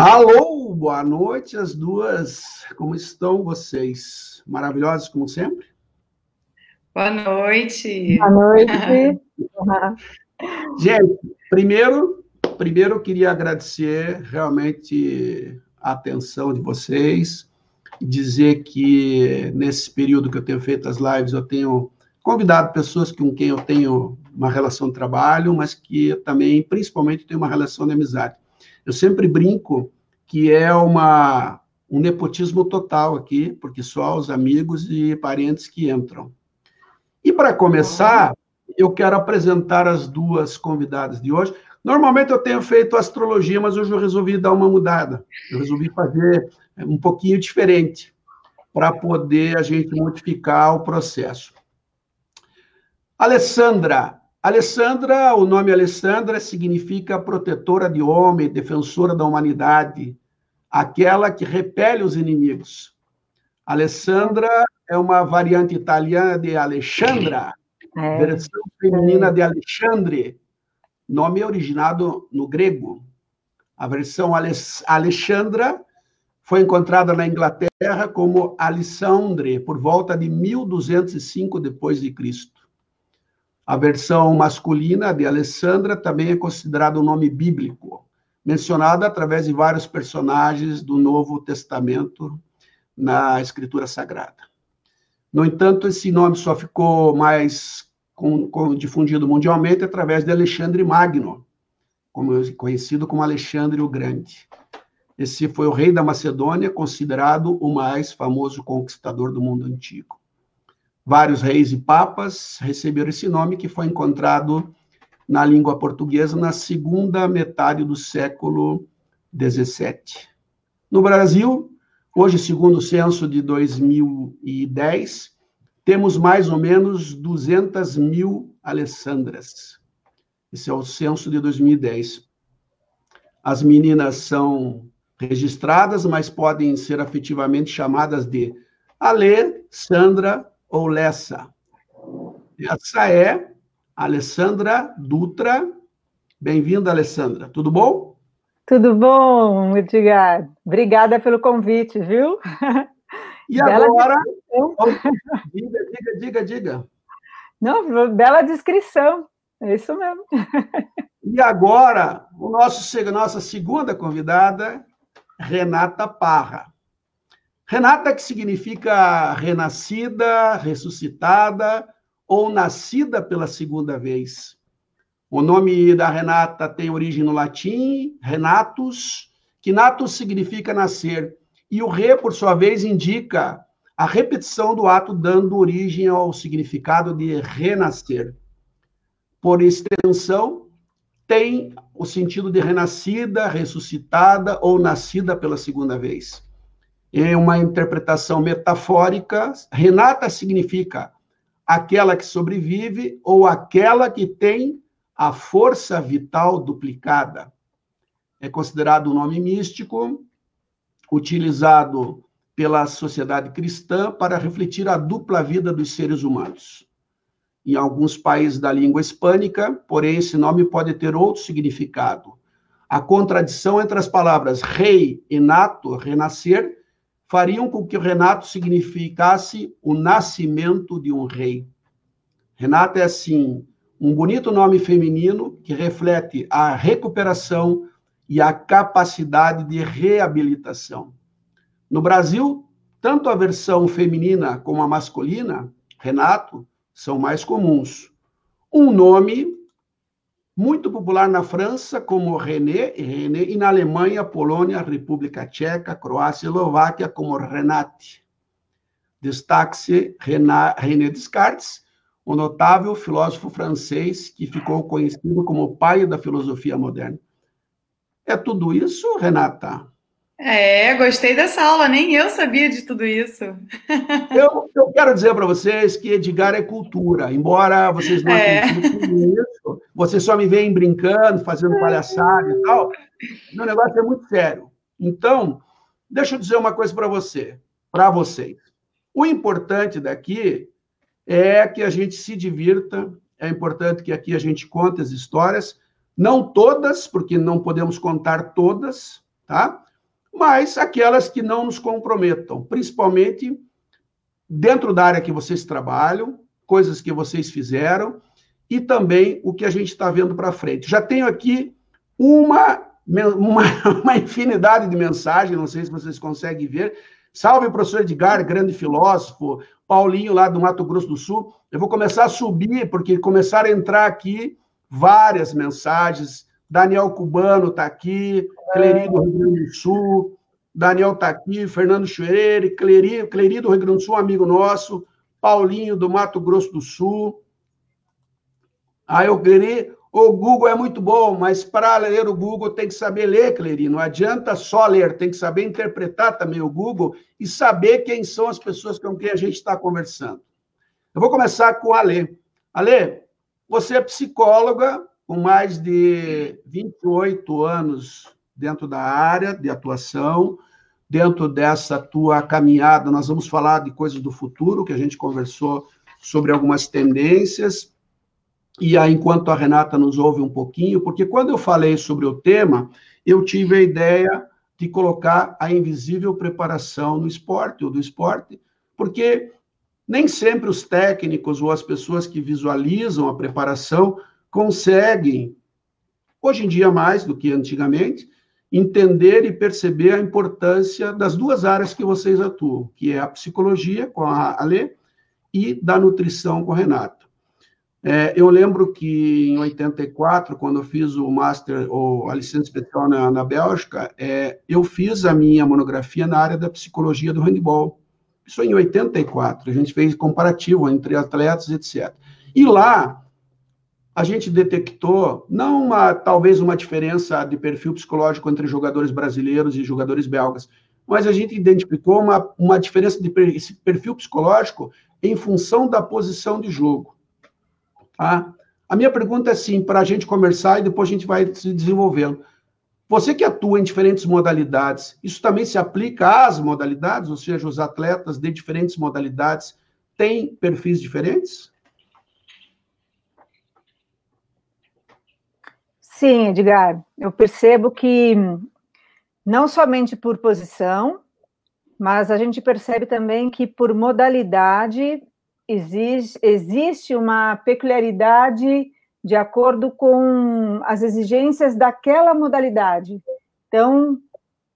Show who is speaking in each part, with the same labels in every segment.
Speaker 1: Alô, boa noite, as duas. Como estão vocês? Maravilhosas como sempre?
Speaker 2: Boa noite.
Speaker 3: Boa noite.
Speaker 1: Gente, primeiro, primeiro eu queria agradecer realmente a atenção de vocês, dizer que nesse período que eu tenho feito as lives, eu tenho convidado pessoas com quem eu tenho uma relação de trabalho, mas que também, principalmente, tenho uma relação de amizade. Eu sempre brinco que é uma, um nepotismo total aqui, porque só os amigos e parentes que entram. E para começar, eu quero apresentar as duas convidadas de hoje. Normalmente eu tenho feito astrologia, mas hoje eu resolvi dar uma mudada. Eu resolvi fazer um pouquinho diferente para poder a gente modificar o processo. Alessandra, Alessandra, o nome Alessandra significa protetora de homem, defensora da humanidade, aquela que repele os inimigos. Alessandra é uma variante italiana de Alexandra, é. versão feminina de Alexandre, nome originado no grego. A versão Alexandra foi encontrada na Inglaterra como Alessandre por volta de 1205 depois de Cristo. A versão masculina de Alessandra também é considerado um nome bíblico, mencionado através de vários personagens do Novo Testamento na Escritura Sagrada. No entanto, esse nome só ficou mais com, com, difundido mundialmente através de Alexandre Magno, como, conhecido como Alexandre o Grande. Esse foi o rei da Macedônia, considerado o mais famoso conquistador do mundo antigo. Vários reis e papas receberam esse nome, que foi encontrado na língua portuguesa na segunda metade do século XVII. No Brasil, hoje, segundo o censo de 2010, temos mais ou menos 200 mil Alessandras. Esse é o censo de 2010. As meninas são registradas, mas podem ser afetivamente chamadas de Ale, Sandra ou Lessa. Essa é Alessandra Dutra. Bem-vinda, Alessandra. Tudo bom?
Speaker 3: Tudo bom, Edgar. Obrigada pelo convite, viu?
Speaker 1: E agora. Diga, diga, diga, diga.
Speaker 3: Não, bela descrição. É isso mesmo.
Speaker 1: E agora, o nosso, nossa segunda convidada, Renata Parra. Renata, que significa renascida, ressuscitada ou nascida pela segunda vez. O nome da Renata tem origem no latim, renatus, que natus significa nascer, e o re, por sua vez, indica a repetição do ato, dando origem ao significado de renascer. Por extensão, tem o sentido de renascida, ressuscitada ou nascida pela segunda vez em uma interpretação metafórica, Renata significa aquela que sobrevive ou aquela que tem a força vital duplicada. É considerado um nome místico, utilizado pela sociedade cristã para refletir a dupla vida dos seres humanos. Em alguns países da língua hispânica, porém, esse nome pode ter outro significado. A contradição entre as palavras rei e nato, renascer, fariam com que o Renato significasse o nascimento de um rei. Renato é, assim, um bonito nome feminino que reflete a recuperação e a capacidade de reabilitação. No Brasil, tanto a versão feminina como a masculina, Renato, são mais comuns. Um nome muito popular na França como René, René e na Alemanha, Polônia, República Tcheca, Croácia e Eslováquia como Renate. Destaque-se René Descartes, o notável filósofo francês que ficou conhecido como o pai da filosofia moderna. É tudo isso, Renata?
Speaker 2: É, gostei dessa aula, nem eu sabia de tudo isso.
Speaker 1: Eu, eu quero dizer para vocês que Edgar é cultura, embora vocês não é. acreditem nisso, vocês só me veem brincando, fazendo palhaçada e tal. Meu negócio é muito sério. Então, deixa eu dizer uma coisa para você, para vocês. O importante daqui é que a gente se divirta, é importante que aqui a gente conte as histórias, não todas, porque não podemos contar todas, tá? Mas aquelas que não nos comprometam, principalmente dentro da área que vocês trabalham, coisas que vocês fizeram e também o que a gente está vendo para frente. Já tenho aqui uma, uma, uma, infinidade de mensagens, não sei se vocês conseguem ver. Salve, professor Edgar, grande filósofo, Paulinho lá do Mato Grosso do Sul. Eu vou começar a subir, porque começaram a entrar aqui várias mensagens. Daniel Cubano está aqui, Cleri do Rio Grande do Sul, Daniel está aqui, Fernando Chueire, Cleri, Cleri do Rio Grande do Sul, amigo nosso, Paulinho do Mato Grosso do Sul. Aí eu Cleri, o Google é muito bom, mas para ler o Google tem que saber ler, Cleri. Não adianta só ler, tem que saber interpretar também o Google e saber quem são as pessoas com quem a gente está conversando. Eu vou começar com a Alê. Alê, você é psicóloga com mais de 28 anos dentro da área de atuação, dentro dessa tua caminhada, nós vamos falar de coisas do futuro, que a gente conversou sobre algumas tendências, e aí, enquanto a Renata nos ouve um pouquinho, porque quando eu falei sobre o tema, eu tive a ideia de colocar a invisível preparação no esporte, ou do esporte, porque nem sempre os técnicos ou as pessoas que visualizam a preparação conseguem, hoje em dia mais do que antigamente, entender e perceber a importância das duas áreas que vocês atuam, que é a psicologia com a Ale e da nutrição com a Renata. É, eu lembro que em 84, quando eu fiz o master ou a licença especial na, na Bélgica, é, eu fiz a minha monografia na área da psicologia do handball. Isso em 84, a gente fez comparativo entre atletas, etc. E lá, a gente detectou, não uma, talvez uma diferença de perfil psicológico entre jogadores brasileiros e jogadores belgas, mas a gente identificou uma, uma diferença de perfil psicológico em função da posição de jogo. Tá? A minha pergunta é assim, para a gente conversar e depois a gente vai se desenvolvendo. Você que atua em diferentes modalidades, isso também se aplica às modalidades, ou seja, os atletas de diferentes modalidades têm perfis diferentes?
Speaker 3: Sim, Edgar, eu percebo que não somente por posição, mas a gente percebe também que por modalidade existe, existe uma peculiaridade de acordo com as exigências daquela modalidade. Então,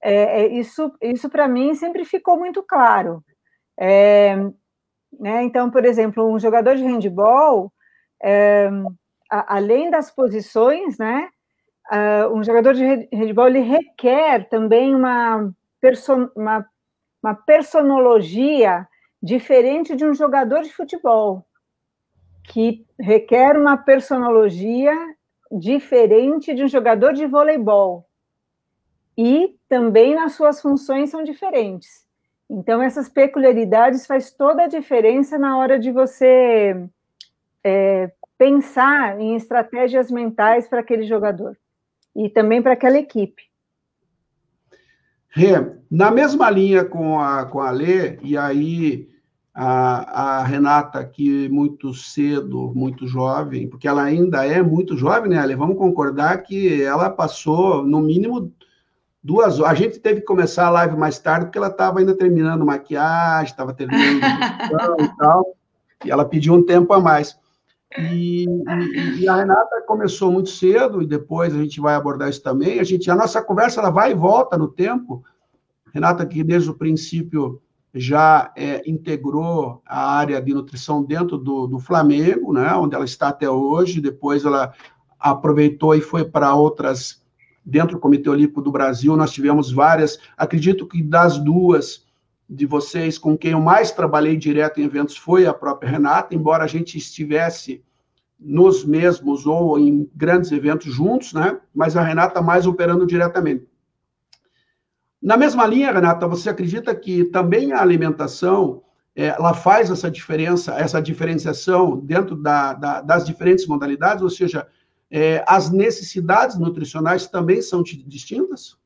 Speaker 3: é, é, isso, isso para mim sempre ficou muito claro. É, né, então, por exemplo, um jogador de handball, é, a, além das posições, né, uh, um jogador de handball ele requer também uma, uma, uma personologia diferente de um jogador de futebol que requer uma personologia diferente de um jogador de voleibol. E também nas suas funções são diferentes. Então, essas peculiaridades faz toda a diferença na hora de você é, pensar em estratégias mentais para aquele jogador e também para aquela equipe.
Speaker 1: Rê, na mesma linha com a, com a Lê, e aí a, a, Renata aqui muito cedo, muito jovem, porque ela ainda é muito jovem, né, Ale? Vamos concordar que ela passou, no mínimo, duas horas. A gente teve que começar a live mais tarde, porque ela estava ainda terminando maquiagem, estava terminando e tal, e ela pediu um tempo a mais. E, e, a Renata começou muito cedo, e depois a gente vai abordar isso também. A, gente, a nossa conversa ela vai e volta no tempo. Renata, que desde o princípio já é, integrou a área de nutrição dentro do, do Flamengo, né, onde ela está até hoje. Depois ela aproveitou e foi para outras, dentro do Comitê Olímpico do Brasil, nós tivemos várias, acredito que das duas de vocês com quem eu mais trabalhei direto em eventos foi a própria Renata, embora a gente estivesse nos mesmos ou em grandes eventos juntos, né? Mas a Renata mais operando diretamente. Na mesma linha, Renata, você acredita que também a alimentação é, ela faz essa diferença, essa diferenciação dentro da, da, das diferentes modalidades, ou seja, é, as necessidades nutricionais também são distintas?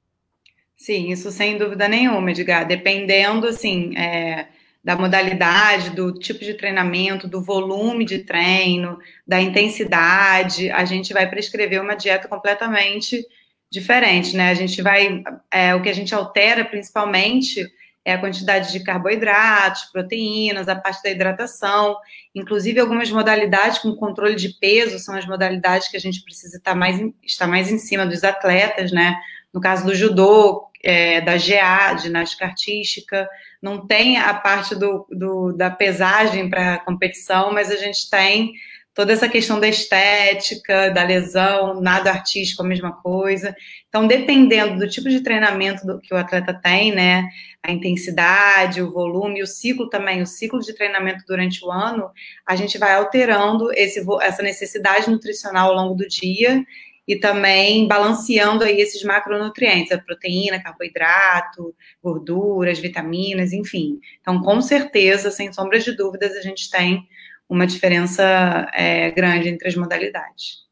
Speaker 2: Sim, isso sem dúvida nenhuma, Edgar. Dependendo, assim, é, da modalidade, do tipo de treinamento, do volume de treino, da intensidade, a gente vai prescrever uma dieta completamente diferentes, né? A gente vai, é, o que a gente altera principalmente é a quantidade de carboidratos, proteínas, a parte da hidratação, inclusive algumas modalidades com controle de peso são as modalidades que a gente precisa estar mais, estar mais em cima dos atletas, né? No caso do judô, é, da GA, ginástica artística, não tem a parte do, do da pesagem para competição, mas a gente tem toda essa questão da estética, da lesão, nada artístico, a mesma coisa. Então, dependendo do tipo de treinamento do, que o atleta tem, né, a intensidade, o volume, o ciclo também, o ciclo de treinamento durante o ano, a gente vai alterando esse, essa necessidade nutricional ao longo do dia e também balanceando aí esses macronutrientes, a proteína, carboidrato, gorduras, vitaminas, enfim. Então, com certeza, sem sombras de dúvidas, a gente tem uma diferença é, grande entre as modalidades.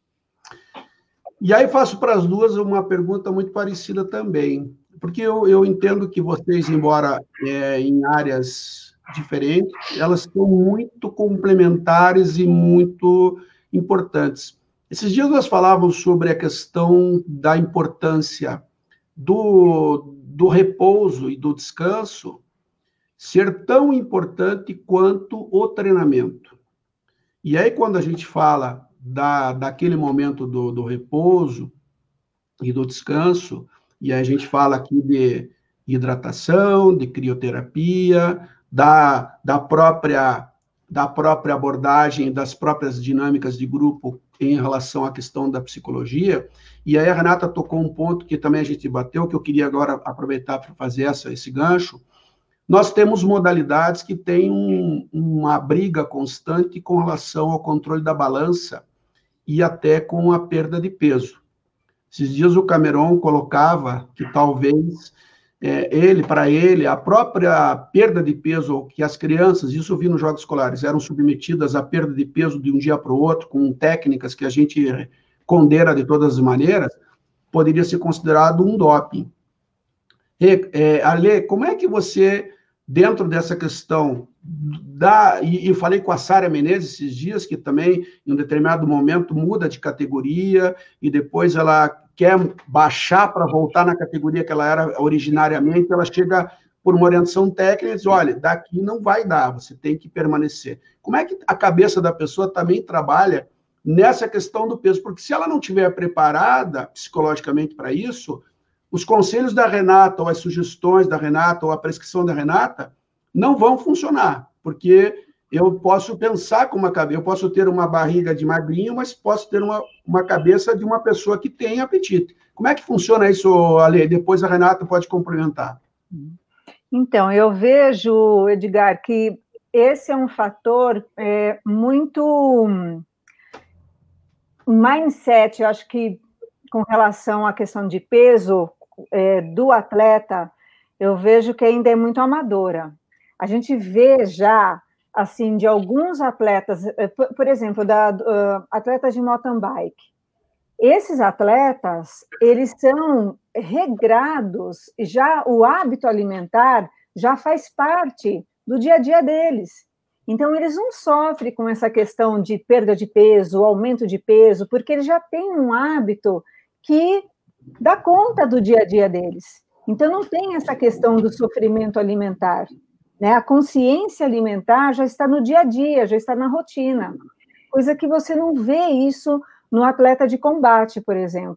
Speaker 1: E aí faço para as duas uma pergunta muito parecida também, porque eu, eu entendo que vocês, embora é, em áreas diferentes, elas são muito complementares e muito importantes. Esses dias nós falávamos sobre a questão da importância do, do repouso e do descanso ser tão importante quanto o treinamento. E aí, quando a gente fala da, daquele momento do, do repouso e do descanso, e a gente fala aqui de hidratação, de crioterapia, da, da própria da própria abordagem, das próprias dinâmicas de grupo em relação à questão da psicologia. E aí a Renata tocou um ponto que também a gente bateu, que eu queria agora aproveitar para fazer essa, esse gancho, nós temos modalidades que têm um, uma briga constante com relação ao controle da balança e até com a perda de peso. Esses dias o Cameron colocava que talvez é, ele, para ele, a própria perda de peso, que as crianças, isso eu vi nos jogos escolares, eram submetidas à perda de peso de um dia para o outro, com técnicas que a gente condena de todas as maneiras, poderia ser considerado um doping. E, é, Ale, como é que você dentro dessa questão da. E, eu falei com a Sara Menezes esses dias, que também, em um determinado momento, muda de categoria e depois ela quer baixar para voltar na categoria que ela era originariamente, ela chega por uma orientação técnica e diz: olha, daqui não vai dar, você tem que permanecer. Como é que a cabeça da pessoa também trabalha nessa questão do peso? Porque se ela não estiver preparada psicologicamente para isso, os conselhos da Renata, ou as sugestões da Renata, ou a prescrição da Renata, não vão funcionar, porque eu posso pensar com uma cabeça, eu posso ter uma barriga de magrinho, mas posso ter uma, uma cabeça de uma pessoa que tem apetite. Como é que funciona isso, Ale? Depois a Renata pode complementar.
Speaker 3: Então, eu vejo, Edgar, que esse é um fator é, muito mindset, eu acho que com relação à questão de peso, é, do atleta, eu vejo que ainda é muito amadora. A gente vê já, assim, de alguns atletas, é, por, exemplo, da uh, atletas de mountain bike. Esses atletas, eles são regrados, já o hábito alimentar já faz parte do dia a dia deles. Então, eles não sofrem com essa questão de perda de peso, aumento de peso, porque eles já têm um hábito que dá conta do dia a dia deles. Então, não tem essa questão do sofrimento alimentar. Né? A consciência alimentar já está no dia a dia, já está na rotina. Coisa que você não vê isso no atleta de combate, por exemplo.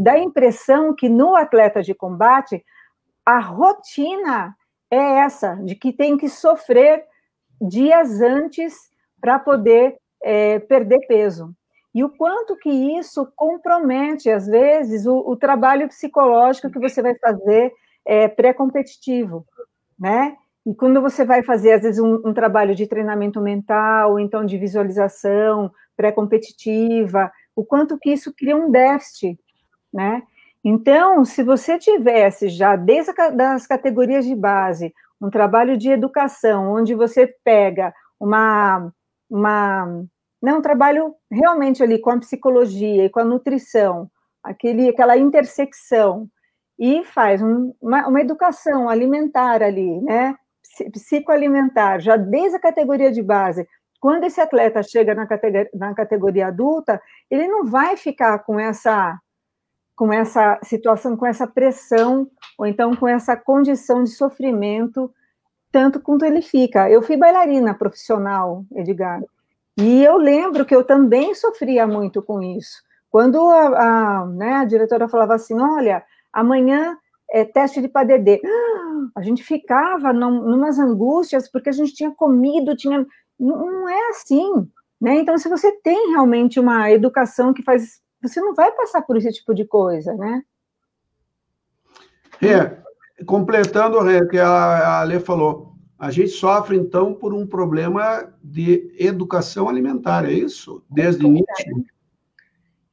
Speaker 3: Dá a impressão que no atleta de combate, a rotina é essa, de que tem que sofrer dias antes para poder é, perder peso e o quanto que isso compromete, às vezes, o, o trabalho psicológico que você vai fazer é, pré-competitivo, né? E quando você vai fazer, às vezes, um, um trabalho de treinamento mental, então de visualização pré-competitiva, o quanto que isso cria um déficit, né? Então, se você tivesse já desde as categorias de base um trabalho de educação, onde você pega uma, uma né, um trabalho realmente ali com a psicologia e com a nutrição, aquele, aquela intersecção, e faz um, uma, uma educação alimentar ali, né, psicoalimentar, já desde a categoria de base, quando esse atleta chega na categoria, na categoria adulta, ele não vai ficar com essa com essa situação, com essa pressão, ou então com essa condição de sofrimento, tanto quanto ele fica. Eu fui bailarina profissional, Edgar, e eu lembro que eu também sofria muito com isso. Quando a, a, né, a diretora falava assim, olha, amanhã é teste de PADD, a gente ficava num, numas angústias, porque a gente tinha comido, tinha... Não é assim, né? Então, se você tem realmente uma educação que faz você não vai passar por esse tipo de coisa, né?
Speaker 1: É, completando o que a Ale falou, a gente sofre, então, por um problema de educação alimentar, é isso? Desde o início.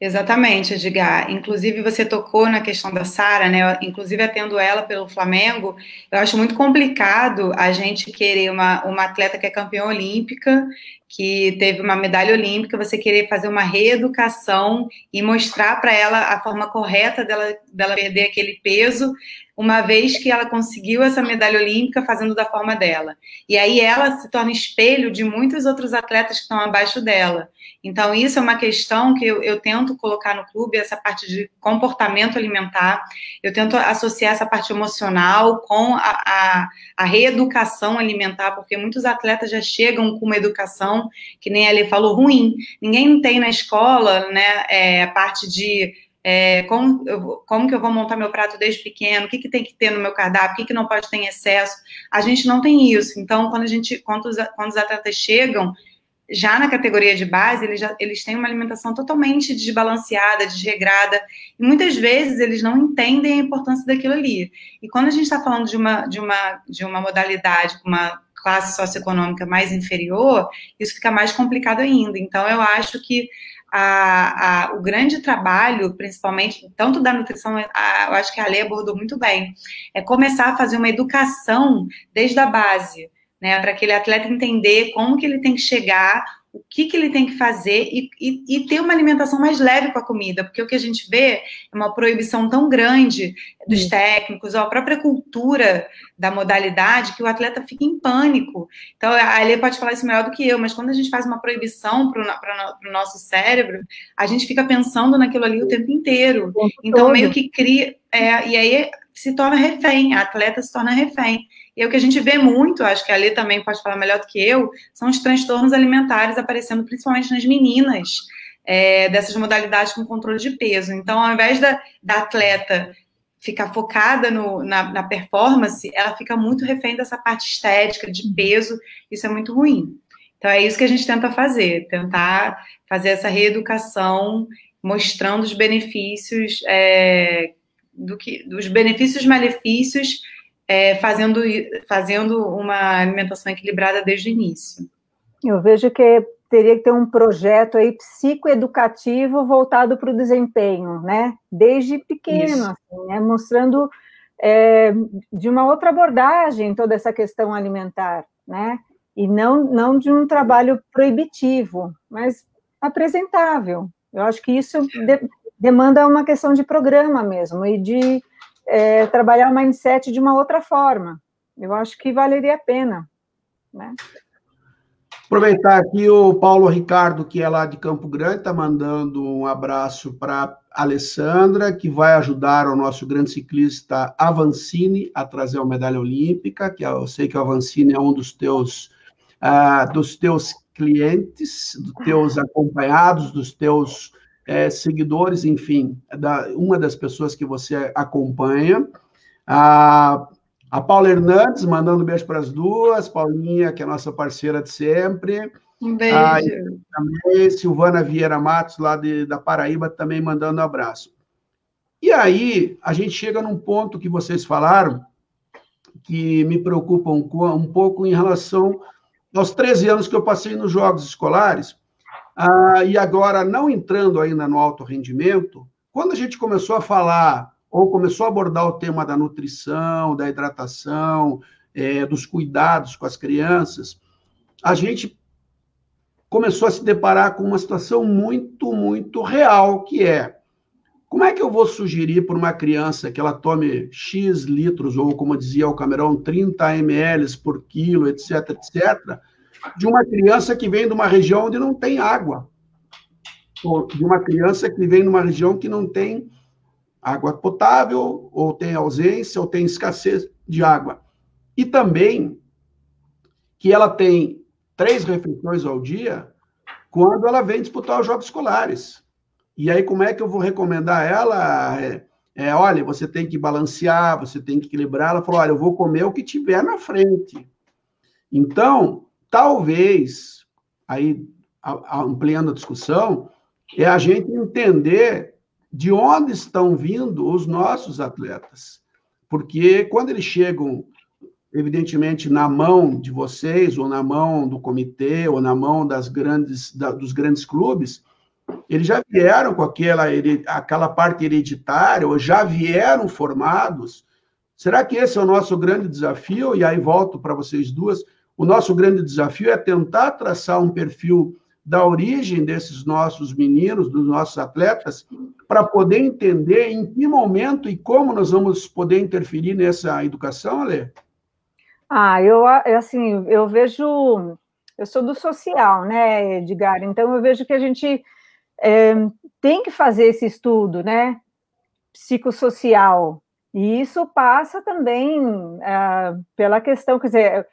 Speaker 2: Exatamente, Edgar. Inclusive, você tocou na questão da Sara, né? Inclusive, atendo ela pelo Flamengo, eu acho muito complicado a gente querer uma, uma atleta que é campeã olímpica que teve uma medalha olímpica, você querer fazer uma reeducação e mostrar para ela a forma correta dela, dela perder aquele peso, uma vez que ela conseguiu essa medalha olímpica fazendo da forma dela. E aí ela se torna espelho de muitos outros atletas que estão abaixo dela. Então, isso é uma questão que eu, eu tento colocar no clube, essa parte de comportamento alimentar. Eu tento associar essa parte emocional com a, a, a reeducação alimentar, porque muitos atletas já chegam com uma educação, que nem ele falou, ruim. Ninguém tem na escola né, é, a parte de é, como, eu, como que eu vou montar meu prato desde pequeno, o que, que tem que ter no meu cardápio, o que, que não pode ter em excesso. A gente não tem isso. Então, quando a gente, quando os, quando os atletas chegam, já na categoria de base, eles, já, eles têm uma alimentação totalmente desbalanceada, desregrada, e muitas vezes eles não entendem a importância daquilo ali. E quando a gente está falando de uma, de, uma, de uma modalidade uma classe socioeconômica mais inferior, isso fica mais complicado ainda. Então, eu acho que a, a, o grande trabalho, principalmente, tanto da nutrição, a, eu acho que a lei abordou muito bem, é começar a fazer uma educação desde a base né, para aquele atleta entender como que ele tem que chegar, o que, que ele tem que fazer e, e, e, ter uma alimentação mais leve com a comida, porque o que a gente vê é uma proibição tão grande dos técnicos, ou a própria cultura da modalidade, que o atleta fica em pânico. Então, a Alê pode falar isso melhor do que eu, mas quando a gente faz uma proibição para o nosso cérebro, a gente fica pensando naquilo ali o tempo inteiro. Então, meio que cria. É, e aí se torna refém, a atleta se torna refém. E o que a gente vê muito, acho que a Lê também pode falar melhor do que eu, são os transtornos alimentares aparecendo principalmente nas meninas é, dessas modalidades com controle de peso. Então, ao invés da, da atleta ficar focada no, na, na, performance, ela fica muito refém dessa parte estética, de peso, isso é muito ruim. Então, é isso que a gente tenta fazer, tentar fazer essa reeducação, mostrando os benefícios, é, do que, dos benefícios malefícios é, fazendo, fazendo uma alimentação equilibrada desde o início.
Speaker 3: Eu vejo que teria que ter um projeto aí psicoeducativo voltado para o desempenho, né? Desde pequeno, assim, né? mostrando é, de uma outra abordagem toda essa questão alimentar, né? E não, não de um trabalho proibitivo, mas apresentável. Eu acho que isso de, demanda uma questão de programa mesmo e de é, trabalhar o mindset de uma outra forma. Eu acho que valeria a pena. Né?
Speaker 1: Aproveitar aqui o Paulo Ricardo, que é lá de Campo Grande, está mandando um abraço para Alessandra, que vai ajudar o nosso grande ciclista Avancini a trazer a medalha olímpica, que eu sei que o Avancini é um dos teus, uh, dos teus clientes, dos teus acompanhados, dos teus é, seguidores, enfim, da, uma das pessoas que você acompanha. A, a Paula Hernandes, mandando um beijo para as duas, Paulinha, que é nossa parceira de sempre.
Speaker 2: Um beijo. A,
Speaker 1: também, Silvana Vieira Matos, lá de, da Paraíba, também mandando um abraço. E aí, a gente chega num ponto que vocês falaram, que me preocupa um, um pouco em relação aos 13 anos que eu passei nos Jogos Escolares, ah, e agora, não entrando ainda no alto rendimento, quando a gente começou a falar, ou começou a abordar o tema da nutrição, da hidratação, é, dos cuidados com as crianças, a gente começou a se deparar com uma situação muito, muito real, que é como é que eu vou sugerir para uma criança que ela tome X litros, ou como dizia o Camerão, 30 ml por quilo, etc., etc., de uma criança que vem de uma região onde não tem água, ou de uma criança que vem de uma região que não tem água potável, ou tem ausência, ou tem escassez de água. E também que ela tem três refeições ao dia quando ela vem disputar os jogos escolares. E aí, como é que eu vou recomendar ela? É, é, olha, você tem que balancear, você tem que equilibrar. Ela falou: olha, eu vou comer o que tiver na frente. Então, talvez, aí ampliando a discussão, é a gente entender de onde estão vindo os nossos atletas. Porque quando eles chegam, evidentemente, na mão de vocês, ou na mão do comitê, ou na mão das grandes, da, dos grandes clubes, eles já vieram com aquela, aquela parte hereditária, ou já vieram formados. Será que esse é o nosso grande desafio? E aí volto para vocês duas. O nosso grande desafio é tentar traçar um perfil da origem desses nossos meninos, dos nossos atletas, para poder entender em que momento e como nós vamos poder interferir nessa educação, Ale?
Speaker 3: Ah, eu assim, eu vejo, eu sou do social, né, Edgar? Então eu vejo que a gente é, tem que fazer esse estudo, né, psicossocial. E isso passa também é, pela questão, quer dizer,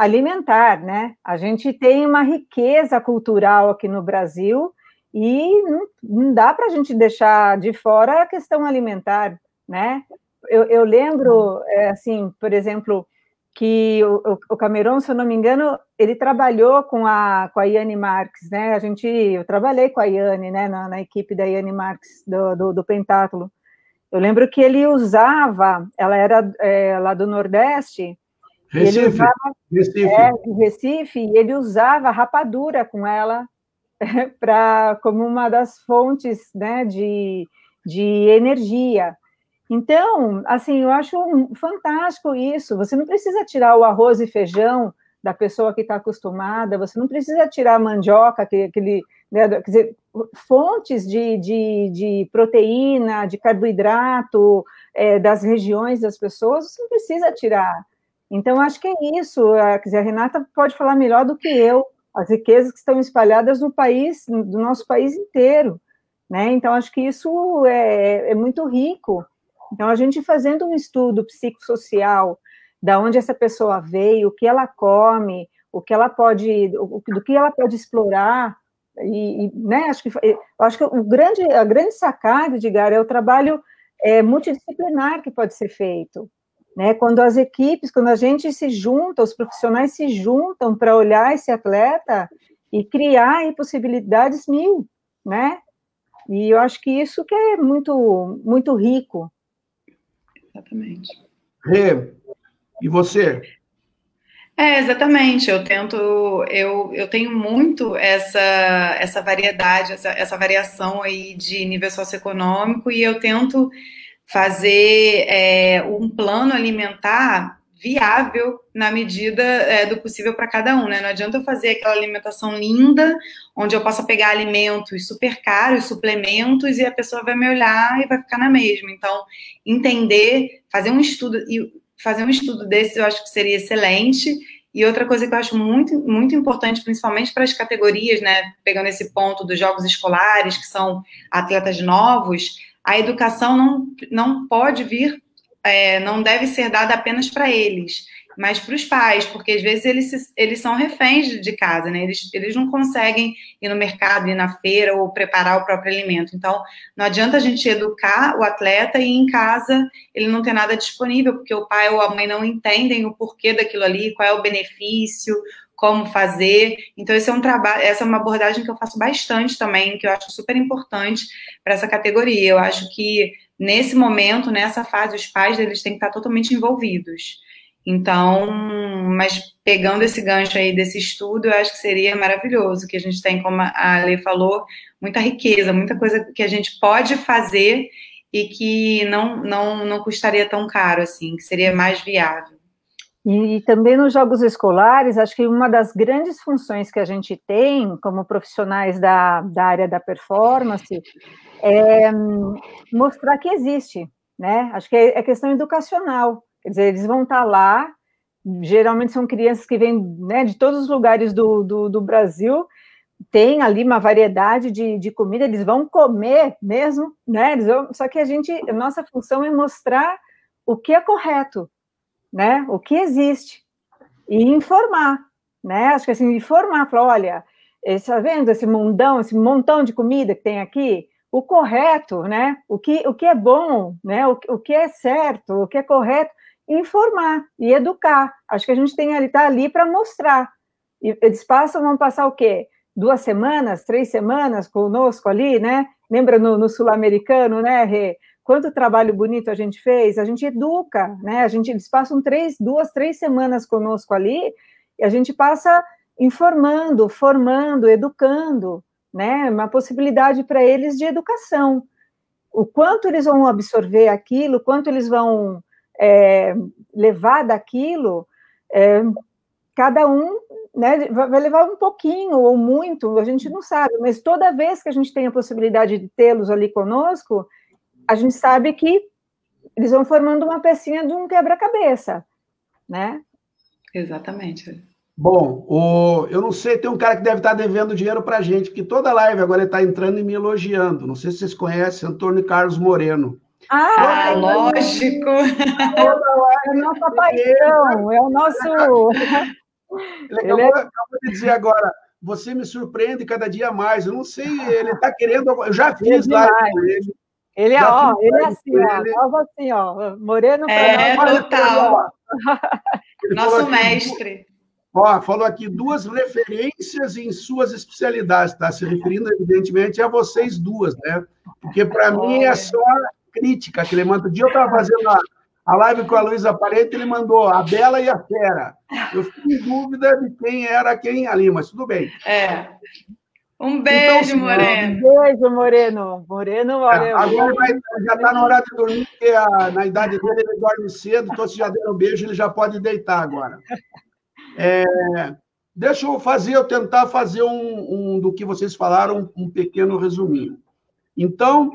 Speaker 3: alimentar, né? A gente tem uma riqueza cultural aqui no Brasil e não, não dá para a gente deixar de fora a questão alimentar, né? Eu, eu lembro, é, assim, por exemplo, que o, o, Cameron, se eu não me engano, ele trabalhou com a, com a Iane Marques, né? A gente, eu trabalhei com a Iane, né, na, na equipe da Iane Marques, do, do, do, Pentáculo. Eu lembro que ele usava, ela era é, lá do Nordeste,
Speaker 1: Recife. Ele usava,
Speaker 3: Recife. É, Recife, ele usava rapadura com ela para como uma das fontes né, de, de energia. Então, assim, eu acho fantástico isso. Você não precisa tirar o arroz e feijão da pessoa que está acostumada, você não precisa tirar a mandioca, aquele, né, quer dizer, fontes de, de, de proteína, de carboidrato é, das regiões das pessoas, você não precisa tirar. Então, acho que é isso. Quer dizer, a Renata pode falar melhor do que eu, as riquezas que estão espalhadas no país, do nosso país inteiro. Né? Então, acho que isso é, é muito rico. Então, a gente fazendo um estudo psicossocial da onde essa pessoa veio, o que ela come, o que ela pode, do que ela pode explorar, e, e né, acho que, acho que o grande, a grande sacada, Edgar, é o trabalho é, multidisciplinar que pode ser feito. Né? Quando as equipes, quando a gente se junta, os profissionais se juntam para olhar esse atleta e criar aí, possibilidades mil, né? E eu acho que isso que é muito, muito rico.
Speaker 2: Exatamente.
Speaker 1: Rê, e você?
Speaker 2: É, exatamente. Eu tento, eu, eu tenho muito essa, essa variedade, essa, essa variação aí de nível socioeconômico e eu tento fazer é, um plano alimentar viável na medida é, do possível para cada um, né? Não adianta eu fazer aquela alimentação linda, onde eu possa pegar alimentos super caros, suplementos, e a pessoa vai me olhar e vai ficar na mesma. Então, entender, fazer um estudo, e fazer um estudo desse eu acho que seria excelente. E outra coisa que eu acho muito, muito importante, principalmente para as categorias, né? Pegando esse ponto dos jogos escolares, que são atletas novos, a educação não, não pode vir, é, não deve ser dada apenas para eles, mas para os pais, porque às vezes eles, eles são reféns de casa, né? Eles, eles não conseguem ir no mercado, ir na feira ou preparar o próprio alimento. Então, não adianta a gente educar o atleta e em casa ele não ter nada disponível, porque o pai ou a mãe não entendem o porquê daquilo ali, qual é o benefício, como fazer. Então, esse é um trabalho, essa é uma abordagem que eu faço bastante também, que eu acho super importante para essa categoria. Eu acho que nesse momento, nessa fase, os pais deles têm que estar totalmente envolvidos. Então, mas pegando esse gancho aí desse estudo, eu acho que seria maravilhoso, que a gente tem, como a Lê falou, muita riqueza, muita coisa que a gente pode fazer e que não, não, não custaria tão caro assim, que seria mais viável.
Speaker 3: E também nos jogos escolares, acho que uma das grandes funções que a gente tem como profissionais da, da área da performance é mostrar que existe, né? Acho que é, é questão educacional. Quer dizer, eles vão estar lá, geralmente são crianças que vêm né, de todos os lugares do, do, do Brasil, tem ali uma variedade de, de comida, eles vão comer mesmo, né? Vão, só que a gente, a nossa função é mostrar o que é correto, né? O que existe e informar, né? Acho que assim, informar, falar, olha, está vendo esse mundão, esse montão de comida que tem aqui? O correto, né? O que, o que é bom, né? O, o que é certo, o que é correto, informar e educar. Acho que a gente tem ali, tá ali para mostrar. E eles passam, vão passar o quê? duas semanas, três semanas conosco ali, né? Lembra no, no sul-americano, né, Rê? Quanto trabalho bonito a gente fez? A gente educa, né? A gente, eles passam três, duas, três semanas conosco ali e a gente passa informando, formando, educando, né? Uma possibilidade para eles de educação. O quanto eles vão absorver aquilo, o quanto eles vão é, levar daquilo, é, cada um né, vai levar um pouquinho ou muito, a gente não sabe, mas toda vez que a gente tem a possibilidade de tê-los ali conosco, a gente sabe que eles vão formando uma pecinha de um quebra-cabeça, né?
Speaker 2: Exatamente.
Speaker 1: Bom, o, eu não sei, tem um cara que deve estar devendo dinheiro para a gente, porque toda live agora ele está entrando e me elogiando. Não sei se vocês conhecem Antônio Carlos Moreno.
Speaker 2: Ah, ah lógico!
Speaker 3: É o nosso paixão, é o nosso
Speaker 1: Ele acabou, ele é... acabou de dizer agora, você me surpreende cada dia mais. Eu não sei, ele está querendo. Eu já fiz
Speaker 3: lá com ele. Ele é, ó, ele é assim, ó, assim, ó, Moreno
Speaker 2: É, total. Nosso aqui, mestre.
Speaker 1: Ó, falou aqui duas referências em suas especialidades, tá? Se referindo, evidentemente, a vocês duas, né? Porque para mim é só crítica que ele manda. O dia eu estava fazendo a, a live com a Luísa Parente, ele mandou a Bela e a Fera. Eu fiquei em dúvida de quem era quem ali, mas tudo bem.
Speaker 2: É. Um beijo, então, Moreno.
Speaker 3: Um beijo, Moreno. Moreno, Moreno. É,
Speaker 1: agora vai, já está na hora de dormir, porque a, na idade dele ele dorme cedo, então se já deram um beijo, ele já pode deitar agora. É, deixa eu fazer, eu tentar fazer um, um do que vocês falaram, um pequeno resuminho. Então,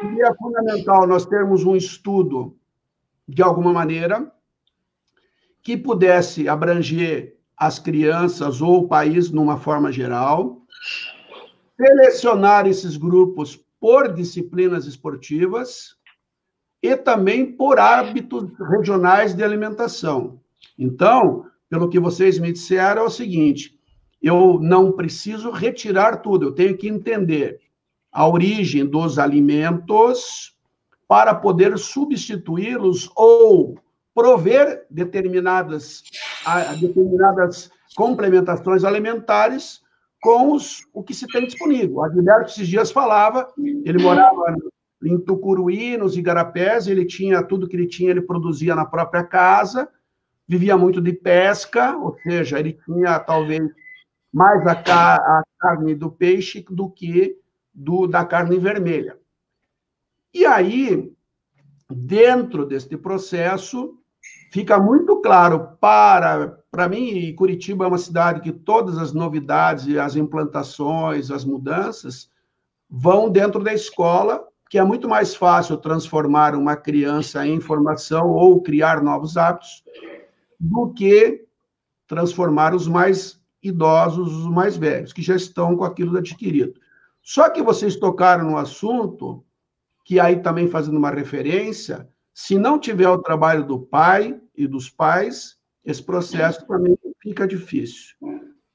Speaker 1: seria fundamental nós termos um estudo de alguma maneira, que pudesse abranger as crianças ou o país numa forma geral, selecionar esses grupos por disciplinas esportivas e também por hábitos regionais de alimentação. Então, pelo que vocês me disseram, é o seguinte: eu não preciso retirar tudo, eu tenho que entender a origem dos alimentos, para poder substituí-los ou prover determinadas, determinadas complementações alimentares com os, o que se tem disponível. O Adilberto esses dias falava, ele morava em Tucuruí, nos Igarapés, ele tinha tudo que ele tinha, ele produzia na própria casa, vivia muito de pesca, ou seja, ele tinha talvez mais a, a carne do peixe do que do, da carne vermelha. E aí, dentro deste processo, fica muito claro para, para mim, Curitiba é uma cidade que todas as novidades, as implantações, as mudanças vão dentro da escola, que é muito mais fácil transformar uma criança em formação ou criar novos hábitos do que transformar os mais idosos, os mais velhos, que já estão com aquilo adquirido. Só que vocês tocaram no assunto que aí também fazendo uma referência, se não tiver o trabalho do pai e dos pais, esse processo também fica difícil.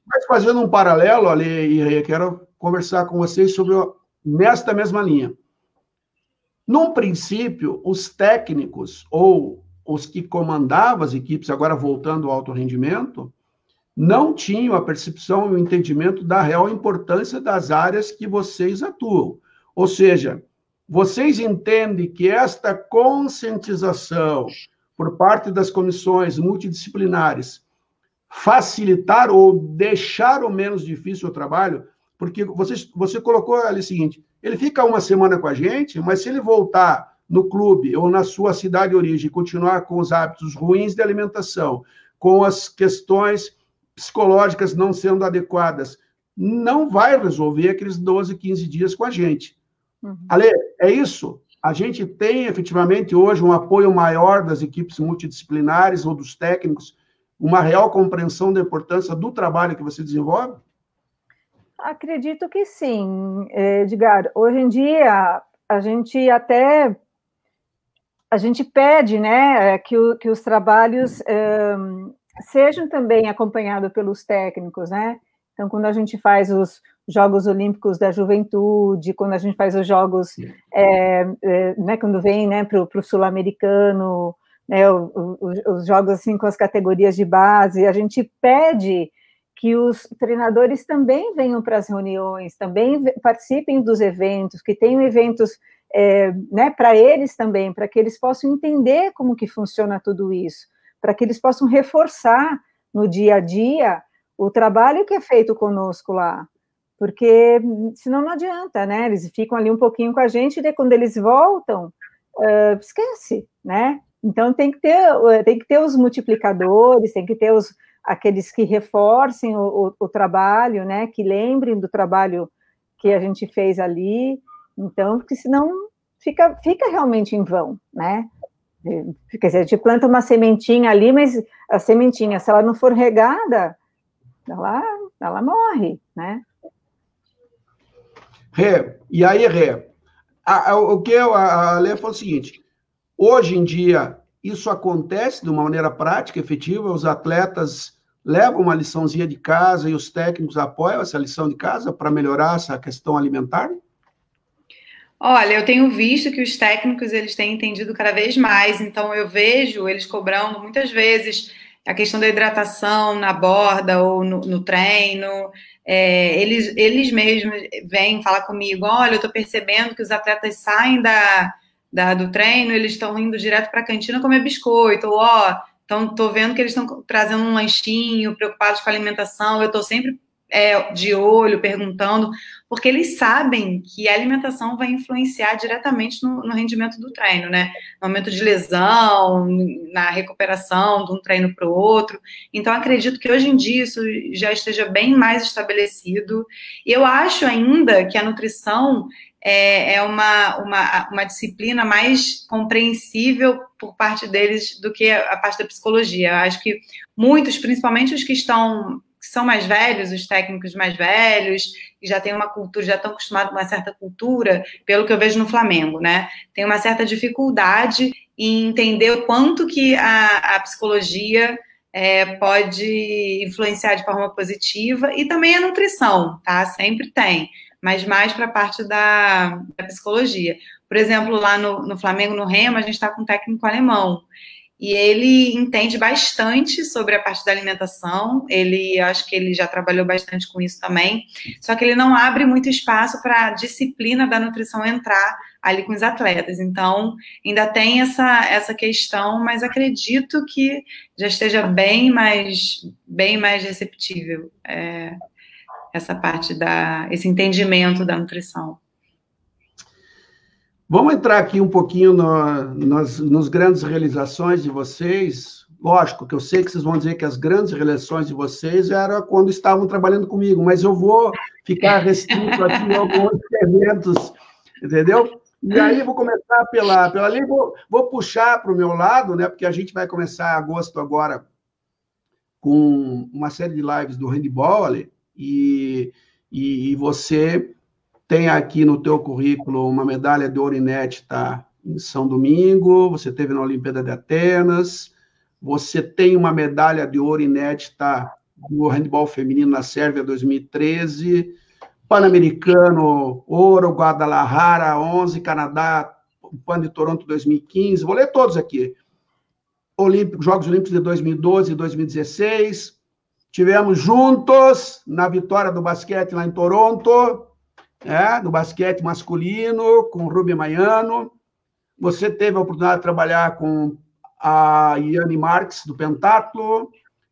Speaker 1: Mas fazendo um paralelo, Ali e quero conversar com vocês sobre nesta mesma linha. Num princípio, os técnicos ou os que comandavam as equipes, agora voltando ao alto rendimento, não tinham a percepção e o entendimento da real importância das áreas que vocês atuam. Ou seja, vocês entendem que esta conscientização por parte das comissões multidisciplinares facilitar ou deixar o menos difícil o trabalho? Porque você, você colocou ali o seguinte: ele fica uma semana com a gente, mas se ele voltar no clube ou na sua cidade de origem, continuar com os hábitos ruins de alimentação, com as questões psicológicas não sendo adequadas, não vai resolver aqueles 12, 15 dias com a gente. Uhum. Ale, é isso? A gente tem efetivamente hoje um apoio maior das equipes multidisciplinares ou dos técnicos, uma real compreensão da importância do trabalho que você desenvolve?
Speaker 3: Acredito que sim, Edgar. Hoje em dia, a gente até a gente pede né, que, o, que os trabalhos um, sejam também acompanhados pelos técnicos, né? Então, quando a gente faz os Jogos Olímpicos da Juventude, quando a gente faz os Jogos, é, é, né, quando vem né, para o Sul-Americano, né, os, os Jogos assim, com as categorias de base, a gente pede que os treinadores também venham para as reuniões, também participem dos eventos, que tenham eventos é, né, para eles também, para que eles possam entender como que funciona tudo isso, para que eles possam reforçar no dia a dia o trabalho que é feito conosco lá, porque senão não adianta, né? Eles ficam ali um pouquinho com a gente e daí, quando eles voltam, uh, esquece, né? Então tem que ter, tem que ter os multiplicadores, tem que ter os, aqueles que reforcem o, o, o trabalho, né? Que lembrem do trabalho que a gente fez ali. Então, porque senão fica, fica realmente em vão, né? Quer dizer, a gente planta uma sementinha ali, mas a sementinha, se ela não for regada, ela, ela morre, né?
Speaker 1: Rê, e aí, Rê, a, a, o que a, a falou o seguinte, hoje em dia, isso acontece de uma maneira prática, efetiva, os atletas levam uma liçãozinha de casa e os técnicos apoiam essa lição de casa para melhorar essa questão alimentar?
Speaker 2: Olha, eu tenho visto que os técnicos eles têm entendido cada vez mais, então eu vejo eles cobrando muitas vezes a questão da hidratação na borda ou no, no treino. É, eles, eles mesmos vêm falar comigo: olha, eu estou percebendo que os atletas saem da, da do treino, eles estão indo direto para a cantina comer biscoito, ou ó, então estou vendo que eles estão trazendo um lanchinho, preocupados com a alimentação. Eu estou sempre é, de olho, perguntando, porque eles sabem que a alimentação vai influenciar diretamente no, no, rendimento do treino, né? No momento de lesão, na recuperação de um treino para o outro. Então, acredito que hoje em dia isso já esteja bem mais estabelecido. E eu acho ainda que a nutrição é, é uma, uma, uma disciplina mais compreensível por parte deles do que a parte da psicologia. Eu acho que muitos, principalmente os que estão que são mais velhos, os técnicos mais velhos, que já têm uma cultura, já estão acostumados com uma certa cultura, pelo que eu vejo no Flamengo, né? Tem uma certa dificuldade em entender o quanto que a, a psicologia é, pode influenciar de forma positiva e também a nutrição, tá? Sempre tem, mas mais para a parte da, da, psicologia. Por exemplo, lá no, no Flamengo, no Remo, a gente está com um técnico alemão e ele entende bastante sobre a parte da alimentação. Ele, acho que ele já trabalhou bastante com isso também. Só que ele não abre muito espaço para a disciplina da nutrição entrar ali com os atletas. Então, ainda tem essa, essa questão, mas acredito que já esteja bem mais, bem mais receptível é, essa parte da, esse entendimento da nutrição.
Speaker 1: Vamos entrar aqui um pouquinho no, nas nos grandes realizações de vocês. Lógico que eu sei que vocês vão dizer que as grandes realizações de vocês eram quando estavam trabalhando comigo, mas eu vou ficar restrito aqui a alguns eventos, entendeu? E aí vou começar pela, pela lei, vou, vou puxar para o meu lado, né? Porque a gente vai começar agosto agora com uma série de lives do handball ali, e, e, e você tem aqui no teu currículo uma medalha de ouro inédita em São Domingo, você teve na Olimpíada de Atenas, você tem uma medalha de ouro inédita no handball feminino na Sérvia 2013, Pan-Americano, ouro, Guadalajara 11, Canadá, Pan de Toronto 2015, vou ler todos aqui. Olímpico, Jogos Olímpicos de 2012 e 2016. Tivemos juntos na vitória do basquete lá em Toronto, é, no basquete masculino, com Rubem Maiano. Você teve a oportunidade de trabalhar com a Iane Marques, do Pentatlo,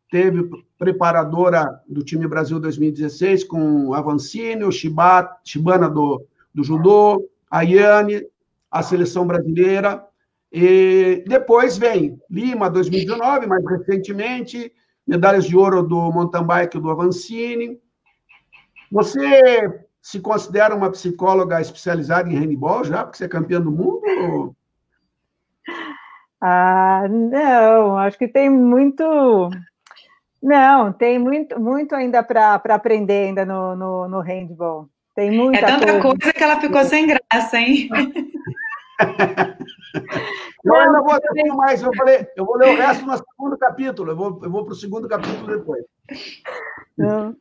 Speaker 1: teve preparadora do time Brasil 2016 com a Vancini, o Shiba, Shibana do, do judô, a Iane, a seleção brasileira. E depois vem Lima 2019, mais recentemente, medalhas de ouro do mountain bike do Avancini. Você se considera uma psicóloga especializada em handball já, porque você é campeã do mundo?
Speaker 3: Ah, não, acho que tem muito. Não, tem muito, muito ainda para aprender ainda no, no, no handball. Tem muita
Speaker 2: é tanta coisa. coisa que ela ficou sem graça, hein?
Speaker 1: eu ainda vou ter mais, eu, falei, eu vou ler o resto no segundo capítulo, eu vou, eu vou para o segundo capítulo depois.
Speaker 3: Não,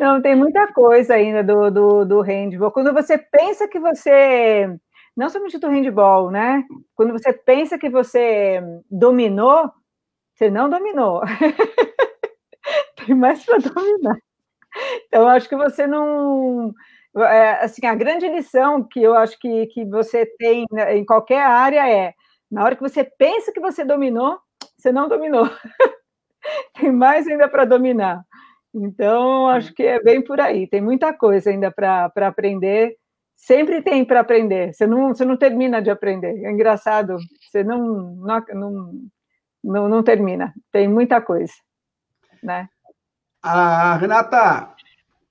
Speaker 3: não, tem muita coisa ainda do, do, do handball. Quando você pensa que você, não somente do handball, né? Quando você pensa que você dominou, você não dominou. tem mais para dominar. Então, acho que você não é, assim, a grande lição que eu acho que, que você tem né, em qualquer área é, na hora que você pensa que você dominou, você não dominou. tem mais ainda para dominar. Então, acho que é bem por aí. Tem muita coisa ainda para aprender. Sempre tem para aprender. Você não, você não termina de aprender. É engraçado. Você não, não, não, não, não termina. Tem muita coisa. Né?
Speaker 1: Ah, Renata,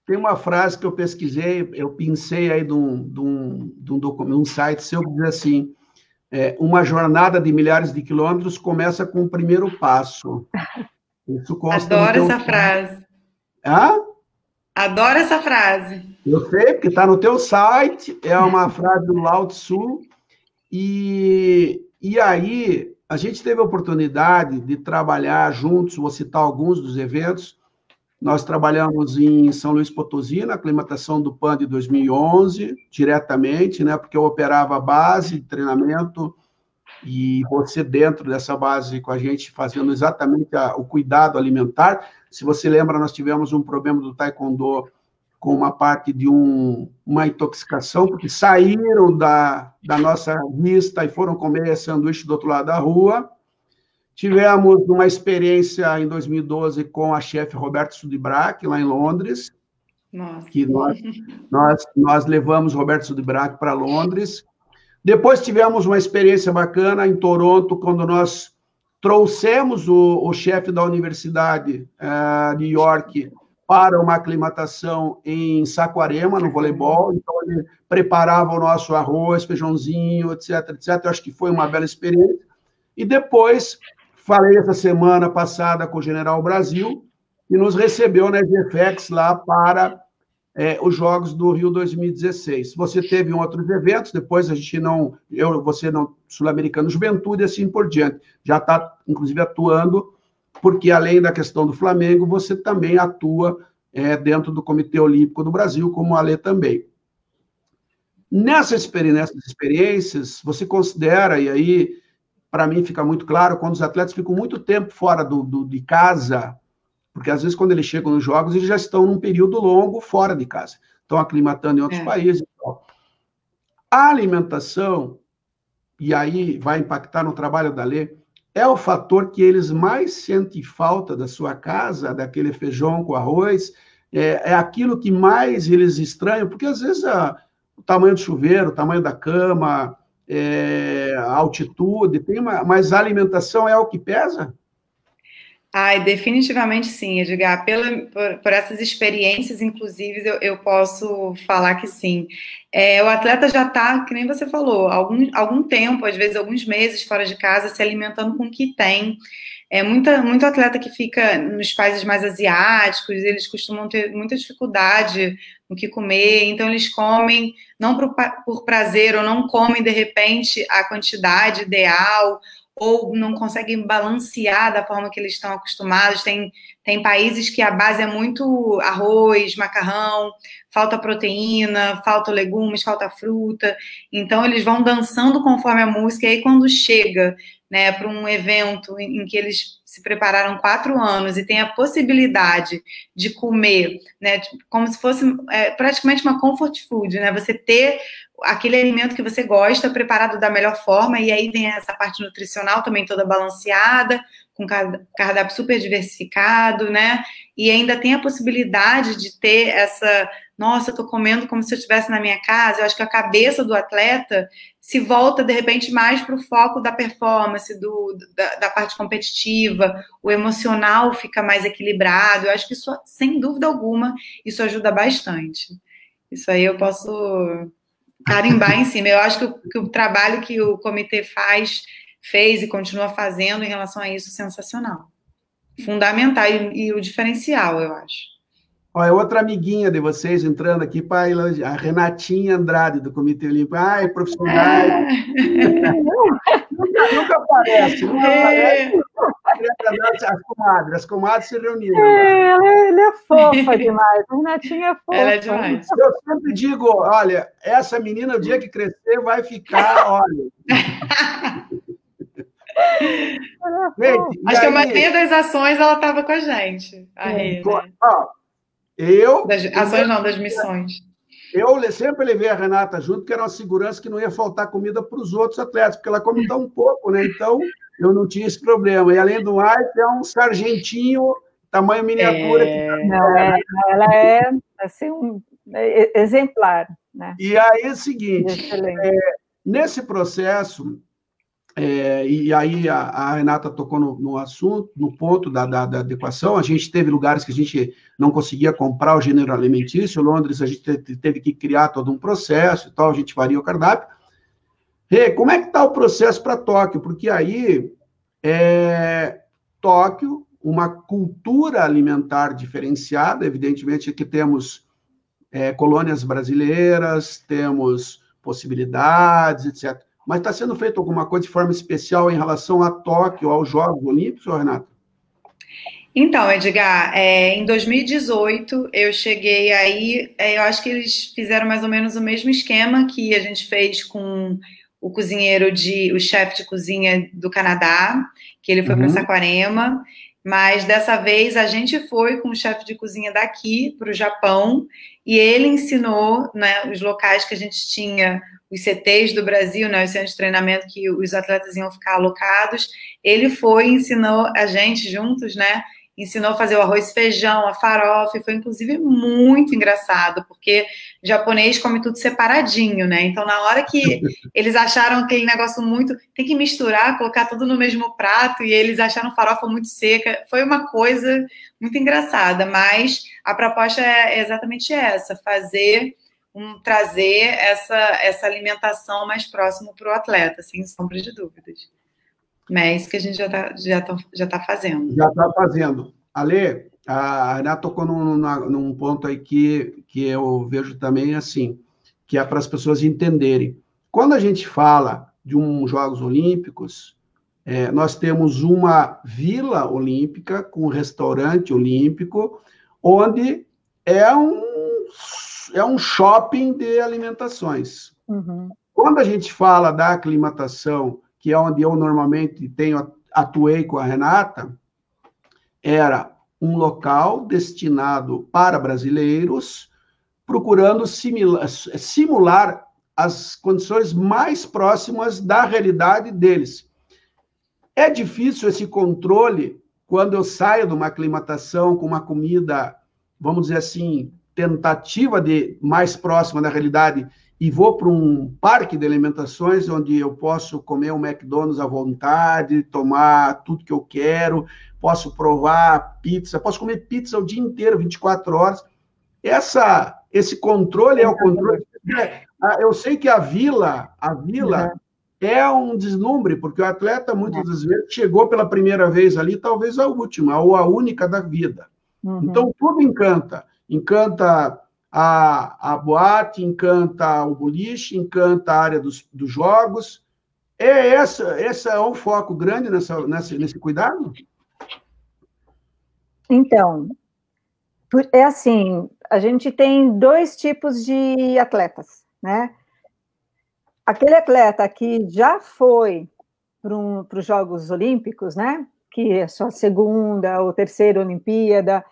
Speaker 1: tem uma frase que eu pesquisei, eu pensei aí de um, de um, de um, um site seu que diz assim: é, uma jornada de milhares de quilômetros começa com o primeiro passo.
Speaker 2: Isso consta Adoro essa frase.
Speaker 1: Hã?
Speaker 2: Adoro essa frase.
Speaker 1: Eu sei, porque está no teu site, é uma frase do Lao Tzu, e, e aí a gente teve a oportunidade de trabalhar juntos, vou citar alguns dos eventos, nós trabalhamos em São Luís Potosí, na aclimatação do PAN de 2011, diretamente, né, porque eu operava a base de treinamento e você dentro dessa base com a gente fazendo exatamente a, o cuidado alimentar. Se você lembra, nós tivemos um problema do taekwondo com uma parte de um, uma intoxicação, porque saíram da, da nossa vista e foram comer sanduíche do outro lado da rua. Tivemos uma experiência em 2012 com a chefe Roberto Sudibrac, lá em Londres, Nossa. que nós, nós, nós levamos Roberto Sudibrac para Londres. Depois tivemos uma experiência bacana em Toronto, quando nós trouxemos o, o chefe da Universidade uh, de York para uma aclimatação em Saquarema, no voleibol. Então, ele preparava o nosso arroz, feijãozinho, etc, etc. Eu acho que foi uma bela experiência. E depois Falei essa semana passada com o General Brasil, e nos recebeu na GFX lá para é, os Jogos do Rio 2016. Você teve outros eventos, depois a gente não, eu, você não, Sul-Americano Juventude, assim por diante. Já está, inclusive, atuando, porque além da questão do Flamengo, você também atua é, dentro do Comitê Olímpico do Brasil, como a Lê também. Nessas experiências, você considera, e aí para mim fica muito claro quando os atletas ficam muito tempo fora do, do, de casa, porque às vezes quando eles chegam nos jogos, eles já estão num período longo fora de casa, estão aclimatando em outros é. países. A alimentação, e aí vai impactar no trabalho da lei, é o fator que eles mais sentem falta da sua casa, daquele feijão com arroz, é, é aquilo que mais eles estranham, porque às vezes a, o tamanho do chuveiro, o tamanho da cama, é, altitude, tem uma, mas a alimentação é o que pesa?
Speaker 2: Ai, definitivamente sim, Edgar. Pela, por, por essas experiências, inclusive, eu, eu posso falar que sim. É, o atleta já está, que nem você falou, algum, algum tempo, às vezes alguns meses fora de casa, se alimentando com o que tem. É muita, muito atleta que fica nos países mais asiáticos, eles costumam ter muita dificuldade no que comer, então eles comem não por, por prazer ou não comem de repente a quantidade ideal ou não conseguem balancear da forma que eles estão acostumados. Tem, tem países que a base é muito arroz, macarrão, falta proteína, falta legumes, falta fruta. Então eles vão dançando conforme a música. E aí quando chega né, para um evento em, que eles se prepararam quatro anos e tem a possibilidade de comer, né, como se fosse é, praticamente uma comfort food, né, você ter aquele alimento que você gosta preparado da melhor forma e aí vem essa parte nutricional também toda balanceada, com cardápio super diversificado, né, e ainda tem a possibilidade de ter essa nossa, eu tô comendo como se eu estivesse na minha casa. Eu acho que a cabeça do atleta se volta de repente mais para o foco da performance, do, da, da, parte competitiva, o emocional fica mais equilibrado. Eu acho que isso, sem dúvida alguma, isso ajuda bastante. Isso aí eu posso carimbar em cima. Eu acho que o, que o trabalho que o comitê faz, fez e continua fazendo em relação a isso, é sensacional. fundamental e, e o diferencial, eu acho.
Speaker 1: Olha, outra amiguinha de vocês entrando aqui para elogiar, a Renatinha Andrade, do Comitê Olímpico. Ai, profissionais. É. nunca, nunca aparece, nunca é. aparece. As comadres, as comadres se reuniram.
Speaker 3: É, ela, é, ela é fofa demais. A Renatinha é fofa. Ela é
Speaker 1: demais. Eu sempre digo, olha, essa menina, o dia que crescer, vai ficar, olha.
Speaker 2: Gente, Acho que a maioria das ações ela estava com a gente. A Rê, né?
Speaker 1: Eu.
Speaker 2: Das ações não, das missões.
Speaker 1: Eu sempre levei a Renata junto, que era uma segurança que não ia faltar comida para os outros atletas, porque ela come tão pouco, né? Então, eu não tinha esse problema. E além do mais, é um sargentinho, tamanho miniatura.
Speaker 3: É... Não, é, ela é assim, um é, exemplar. Né?
Speaker 1: E aí é o seguinte: é, nesse processo, é, e aí a, a, Renata tocou no, no assunto, no ponto da, da, da, adequação. A gente teve lugares que a gente não conseguia comprar o gênero alimentício. Londres a gente teve que criar todo um processo e tal. A gente varia o cardápio. E como é que está o processo para Tóquio? Porque aí é, Tóquio, uma cultura alimentar diferenciada. Evidentemente que temos é, colônias brasileiras, temos possibilidades, etc mas está sendo feito alguma coisa de forma especial em relação a Tóquio, aos Jogos Olímpicos, Renato?
Speaker 2: Então, Edgar, é, em 2018 eu cheguei aí, é, eu acho que eles fizeram mais ou menos o mesmo esquema que a gente fez com o cozinheiro de, o chefe de cozinha do Canadá, que ele foi uhum. para Saquarema, mas dessa vez a gente foi com o chefe de cozinha daqui para o Japão e ele ensinou né, os locais que a gente tinha os CTs do Brasil, né, os centros de treinamento que os atletas iam ficar alocados, ele foi e ensinou a gente juntos, né, ensinou a fazer o arroz e feijão, a farofa, e foi inclusive muito engraçado, porque japonês come tudo separadinho, né? Então, na hora que eles acharam aquele negócio muito. tem que misturar, colocar tudo no mesmo prato, e eles acharam farofa muito seca, foi uma coisa muito engraçada, mas a proposta é exatamente essa: fazer um, trazer essa, essa alimentação mais próximo para o atleta, sem sombra de dúvidas. Mas é isso que a gente já está já tá, já tá fazendo.
Speaker 1: Já está fazendo. Ale, a Renata tocou num, num ponto aí que, que eu vejo também assim, que é para as pessoas entenderem. Quando a gente fala de um Jogos Olímpicos, é, nós temos uma vila olímpica com um restaurante olímpico, onde é um é um shopping de alimentações. Uhum. Quando a gente fala da aclimatação, que é onde eu normalmente tenho atuei com a Renata, era um local destinado para brasileiros, procurando simular, simular as condições mais próximas da realidade deles. É difícil esse controle quando eu saio de uma aclimatação com uma comida, vamos dizer assim, tentativa de mais próxima da realidade e vou para um parque de alimentações onde eu posso comer um McDonald's à vontade, tomar tudo que eu quero, posso provar pizza, posso comer pizza o dia inteiro, 24 horas. Essa, esse controle é o controle. Eu sei que a vila, a vila uhum. é um deslumbre, porque o atleta muitas das vezes chegou pela primeira vez ali, talvez a última ou a única da vida. Uhum. Então tudo encanta encanta a, a boate, encanta o boliche, encanta a área dos, dos jogos. É essa, esse é um foco grande nessa, nessa, nesse cuidado?
Speaker 3: Então, é assim, a gente tem dois tipos de atletas, né? Aquele atleta que já foi para um, os Jogos Olímpicos, né? Que é sua segunda ou terceira Olimpíada,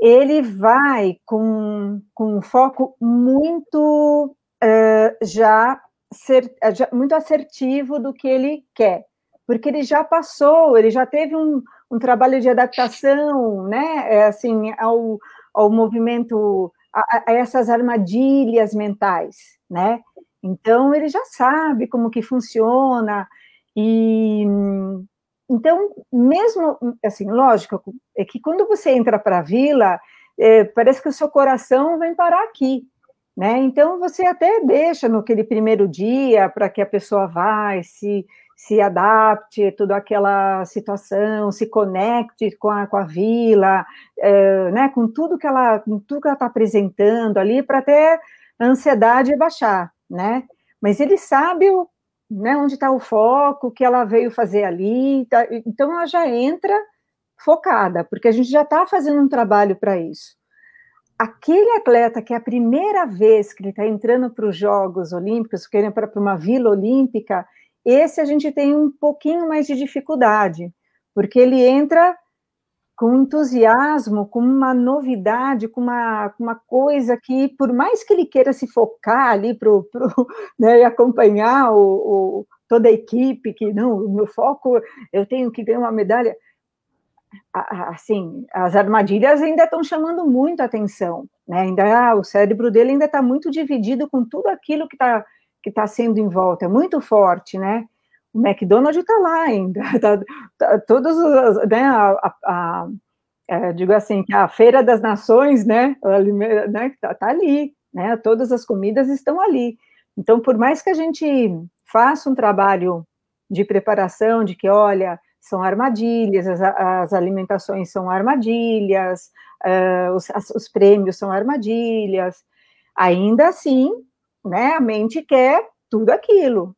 Speaker 3: ele vai com, com um foco muito uh, já, ser, muito assertivo do que ele quer, porque ele já passou, ele já teve um, um trabalho de adaptação, né, é, assim, ao, ao movimento, a, a essas armadilhas mentais, né, então ele já sabe como que funciona, e então, mesmo, assim, lógico, é que quando você entra para a vila, é, parece que o seu coração vem parar aqui, né? Então, você até deixa no aquele primeiro dia para que a pessoa vá se, se adapte a toda aquela situação, se conecte com a, com a vila, é, né, com tudo que ela, com tudo que ela está apresentando ali, para até a ansiedade baixar, né? Mas ele sabe o, né, onde está o foco, o que ela veio fazer ali, tá, então ela já entra focada, porque a gente já está fazendo um trabalho para isso. Aquele atleta que é a primeira vez que ele está entrando para os Jogos Olímpicos, querendo para uma Vila Olímpica, esse a gente tem um pouquinho mais de dificuldade, porque ele entra com entusiasmo, com uma novidade, com uma, uma coisa que, por mais que ele queira se focar ali pro, pro, né, e acompanhar o, o, toda a equipe, que não, o meu foco, eu tenho que ganhar uma medalha, assim, as armadilhas ainda estão chamando muito atenção, né? Ainda ah, o cérebro dele ainda está muito dividido com tudo aquilo que está que está sendo em volta, é muito forte, né? O McDonald's está lá ainda, tá, tá, todos os, né, a, a, a é, digo assim, a Feira das Nações, né, né tá, tá, ali, né, todas as comidas estão ali. Então, por mais que a gente faça um trabalho de preparação, de que, olha, são armadilhas, as, as alimentações são armadilhas, uh, os, as, os prêmios são armadilhas, ainda assim, né? A mente quer tudo aquilo,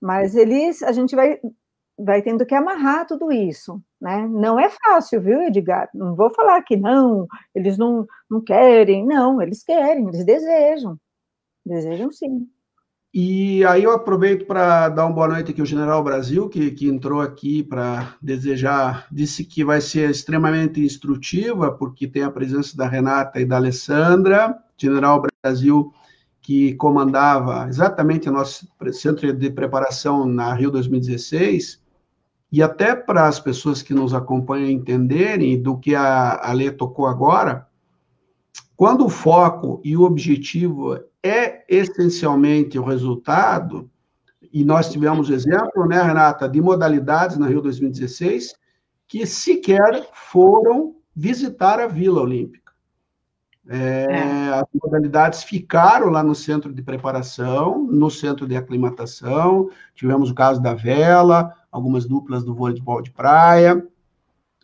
Speaker 3: mas eles, a gente vai, vai tendo que amarrar tudo isso, né? Não é fácil, viu, Edgar? Não vou falar que não, eles não, não querem, não, eles querem, eles desejam, desejam sim.
Speaker 1: E aí eu aproveito para dar uma boa noite aqui ao General Brasil, que, que entrou aqui para desejar, disse que vai ser extremamente instrutiva, porque tem a presença da Renata e da Alessandra. General Brasil que comandava exatamente o nosso centro de preparação na Rio 2016, e até para as pessoas que nos acompanham entenderem do que a, a Lê tocou agora, quando o foco e o objetivo é essencialmente o resultado, e nós tivemos exemplo, né, Renata, de modalidades na Rio 2016 que sequer foram visitar a Vila Olímpica. É, é. As modalidades ficaram lá no centro de preparação, no centro de aclimatação. Tivemos o caso da vela, algumas duplas do voleibol de praia,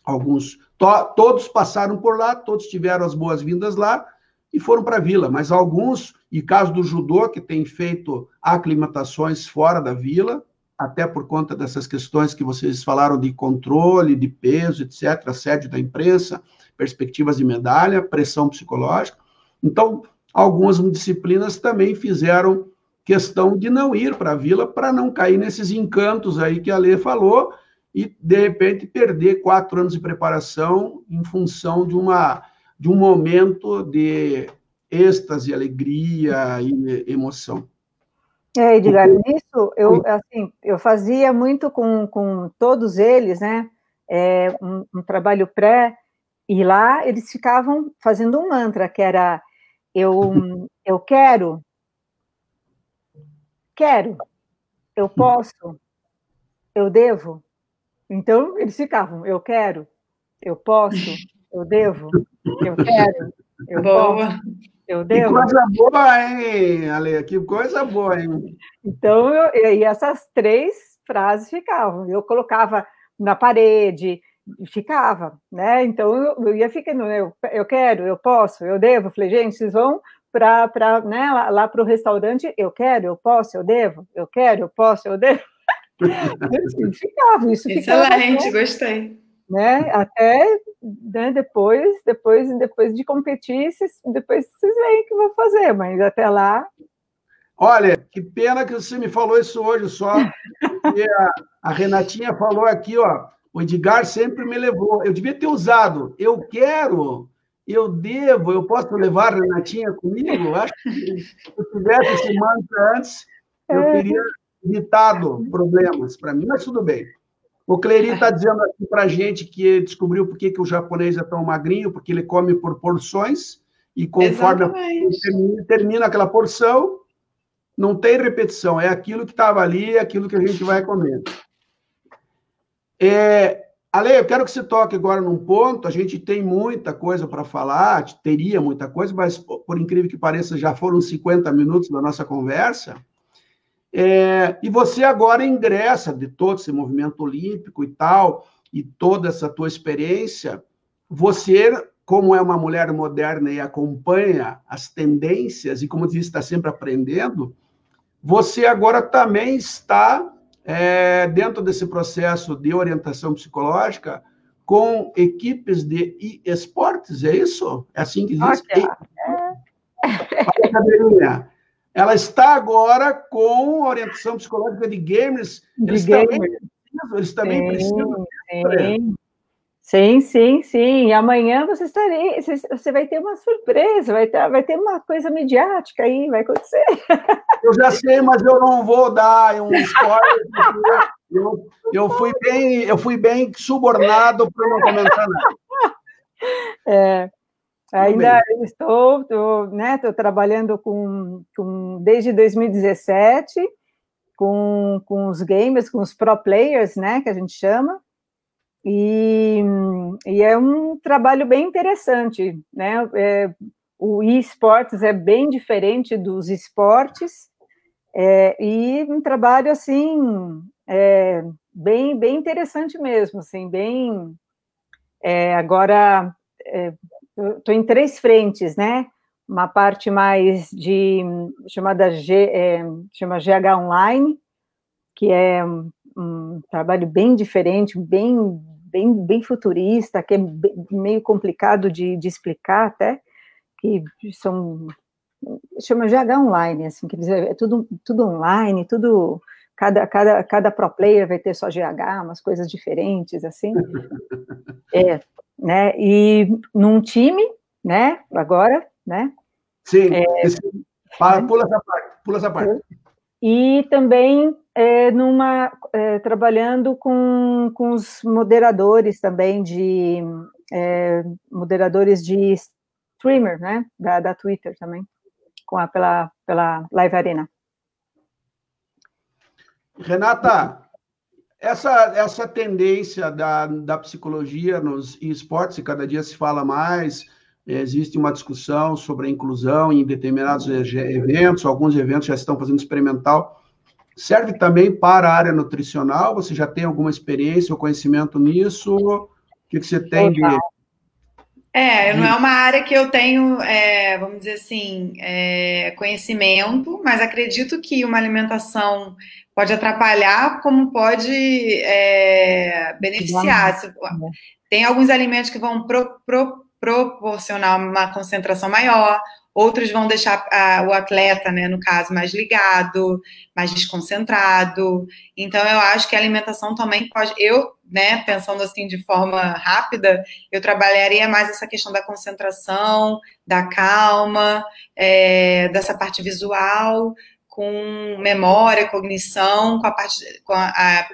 Speaker 1: alguns. To, todos passaram por lá, todos tiveram as boas-vindas lá e foram para a vila, mas alguns, e caso do judô, que tem feito aclimatações fora da vila, até por conta dessas questões que vocês falaram de controle, de peso, etc., assédio da imprensa perspectivas de medalha, pressão psicológica. Então, algumas disciplinas também fizeram questão de não ir para a vila para não cair nesses encantos aí que a Lê falou e, de repente, perder quatro anos de preparação em função de, uma, de um momento de êxtase, alegria e emoção.
Speaker 3: É, Edgar, nisso eu, assim, eu fazia muito com, com todos eles, né, é, um, um trabalho pré, e lá eles ficavam fazendo um mantra que era eu eu quero, quero, eu posso, eu devo. Então eles ficavam eu quero, eu posso, eu devo, eu quero, eu Boa. posso, eu devo.
Speaker 1: Que coisa boa, hein, Ale? Que coisa boa, hein?
Speaker 3: Então, eu, e essas três frases ficavam. Eu colocava na parede, ficava, né? Então eu, eu ia ficando, eu, eu quero, eu posso, eu devo. Falei, gente, vocês vão para né, lá, lá para o restaurante, eu quero, eu posso, eu devo, eu quero, eu posso, eu devo.
Speaker 2: ficava, isso Excelente, ficava, gostei.
Speaker 3: Né? Até né, depois, depois, depois de competir, vocês, depois vocês veem o que vão fazer, mas até lá.
Speaker 1: Olha, que pena que você me falou isso hoje só, porque a, a Renatinha falou aqui, ó, o Edgar sempre me levou. Eu devia ter usado. Eu quero, eu devo, eu posso levar a Renatinha comigo? Acho que se eu tivesse esse mantra antes, eu é. teria evitado problemas para mim, mas tudo bem. O Cleri está dizendo aqui para a gente que descobriu por que, que o japonês é tão magrinho, porque ele come por porções, e conforme termina, termina aquela porção, não tem repetição, é aquilo que estava ali, é aquilo que a gente vai comer. É, Ale, eu quero que você toque agora num ponto. A gente tem muita coisa para falar, teria muita coisa, mas por incrível que pareça, já foram 50 minutos da nossa conversa. É, e você agora ingressa de todo esse movimento olímpico e tal, e toda essa tua experiência, você, como é uma mulher moderna e acompanha as tendências, e como disse, está sempre aprendendo, você agora também está é, dentro desse processo de orientação psicológica com equipes de esportes, é isso? É assim que diz? Okay. É. Ela está agora com orientação psicológica de gamers.
Speaker 3: De eles, gamers. Também, eles também sim, precisam. Sim. Sim, sim, sim. E amanhã você estarei, você vai ter uma surpresa, vai ter, vai ter uma coisa midiática aí, vai acontecer.
Speaker 1: Eu já sei, mas eu não vou dar um spoiler. Eu, eu fui bem, eu fui bem subornado para não comentar nada.
Speaker 3: É, ainda estou, estou, né, estou trabalhando com, com desde 2017 com, com os gamers, com os pro players, né, que a gente chama. E, e é um trabalho bem interessante, né? É, o esportes é bem diferente dos esportes, é, e um trabalho assim é, bem bem interessante mesmo, assim, bem é, agora é, estou em três frentes, né? Uma parte mais de chamada G, é, chama GH Online, que é um, um trabalho bem diferente, bem bem, bem futurista, que é meio complicado de, de explicar até, que são chama GH online, assim, quer dizer, é tudo, tudo online, tudo, cada, cada, cada pro player vai ter só GH, umas coisas diferentes, assim, é, né, e num time, né, agora, né.
Speaker 1: Sim, é, pula essa parte, pula essa parte.
Speaker 3: E também é, numa, é, trabalhando com, com os moderadores também de é, moderadores de streamer, né, da, da Twitter também, com a, pela, pela Live Arena.
Speaker 1: Renata, essa, essa tendência da, da psicologia nos esportes, e cada dia se fala mais, existe uma discussão sobre a inclusão em determinados eventos, alguns eventos já estão fazendo experimental, Serve também para a área nutricional? Você já tem alguma experiência ou conhecimento nisso? O que, que você tem de.
Speaker 2: É, não é uma área que eu tenho, é, vamos dizer assim, é, conhecimento, mas acredito que uma alimentação pode atrapalhar, como pode é, beneficiar. Tem alguns alimentos que vão pro, pro, proporcionar uma concentração maior, outros vão deixar a, o atleta, né, no caso, mais ligado, mais desconcentrado. Então, eu acho que a alimentação também pode. Eu, né, pensando assim de forma rápida, eu trabalharia mais essa questão da concentração, da calma, é, dessa parte visual, com memória, cognição, com a parte. Com a, a,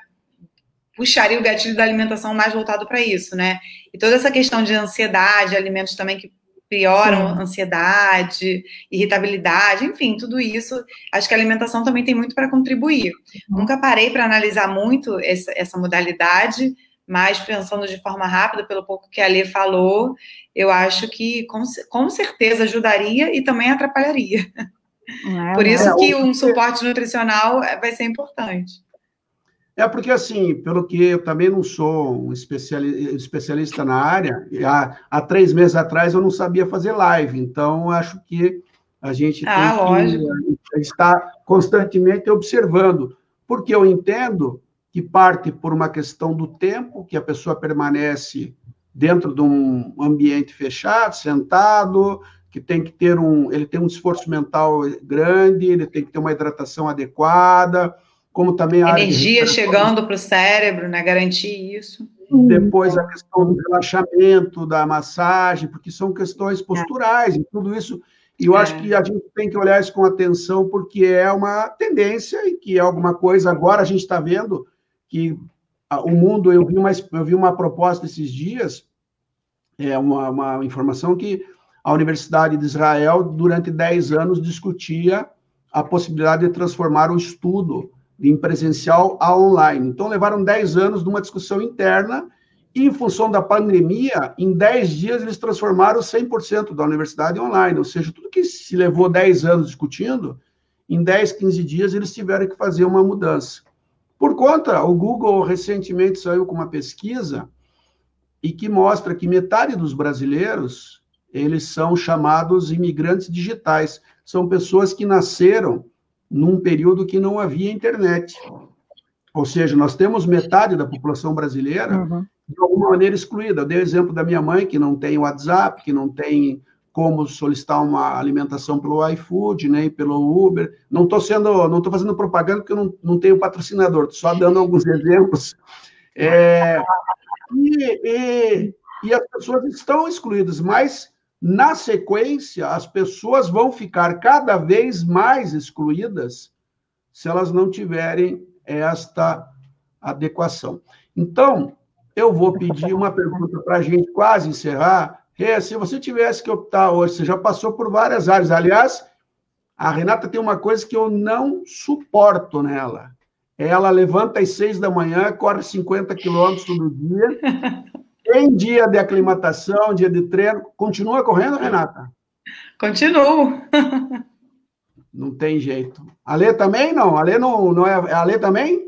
Speaker 2: puxaria o gatilho da alimentação mais voltado para isso, né? E toda essa questão de ansiedade, alimentos também que pioram Sim. ansiedade, irritabilidade, enfim, tudo isso. Acho que a alimentação também tem muito para contribuir. Uhum. Nunca parei para analisar muito essa, essa, modalidade, mas pensando de forma rápida, pelo pouco que a Lê falou, eu acho que com, com certeza ajudaria e também atrapalharia. É, Por isso é, que um suporte nutricional vai ser importante.
Speaker 1: É porque, assim, pelo que eu também não sou um especialista na área, há, há três meses atrás eu não sabia fazer live, então acho que a gente ah, tem que estar constantemente observando, porque eu entendo que parte por uma questão do tempo, que a pessoa permanece dentro de um ambiente fechado, sentado, que tem que ter um, ele tem um esforço mental grande, ele tem que ter uma hidratação adequada, como também
Speaker 2: a energia chegando para o cérebro, né? Garantir isso.
Speaker 1: Depois a questão do relaxamento, da massagem, porque são questões posturais e tudo isso. E eu é. acho que a gente tem que olhar isso com atenção, porque é uma tendência e que é alguma coisa. Agora a gente está vendo que o mundo, eu vi uma, eu vi uma proposta esses dias, é uma, uma informação que a Universidade de Israel, durante 10 anos, discutia a possibilidade de transformar o estudo em presencial a online. Então, levaram 10 anos de uma discussão interna e, em função da pandemia, em 10 dias eles transformaram 100% da universidade online. Ou seja, tudo que se levou 10 anos discutindo, em 10, 15 dias eles tiveram que fazer uma mudança. Por conta, o Google recentemente saiu com uma pesquisa e que mostra que metade dos brasileiros, eles são chamados imigrantes digitais. São pessoas que nasceram num período que não havia internet. Ou seja, nós temos metade da população brasileira uhum. de alguma maneira excluída. Eu dei o exemplo da minha mãe, que não tem WhatsApp, que não tem como solicitar uma alimentação pelo iFood, nem né, pelo Uber. Não estou sendo, não estou fazendo propaganda porque eu não, não tenho patrocinador, só dando alguns exemplos. É, e, e, e as pessoas estão excluídas, mas na sequência as pessoas vão ficar cada vez mais excluídas se elas não tiverem esta adequação. Então, eu vou pedir uma pergunta para a gente quase encerrar, é, se você tivesse que optar hoje, você já passou por várias áreas. Aliás, a Renata tem uma coisa que eu não suporto nela. Ela levanta às seis da manhã, corre 50 quilômetros todo dia. Tem dia de aclimatação, dia de treino. Continua correndo, Renata?
Speaker 2: Continuo.
Speaker 1: Não tem jeito. A Lê também não? A Lê não, não é. A Lê também?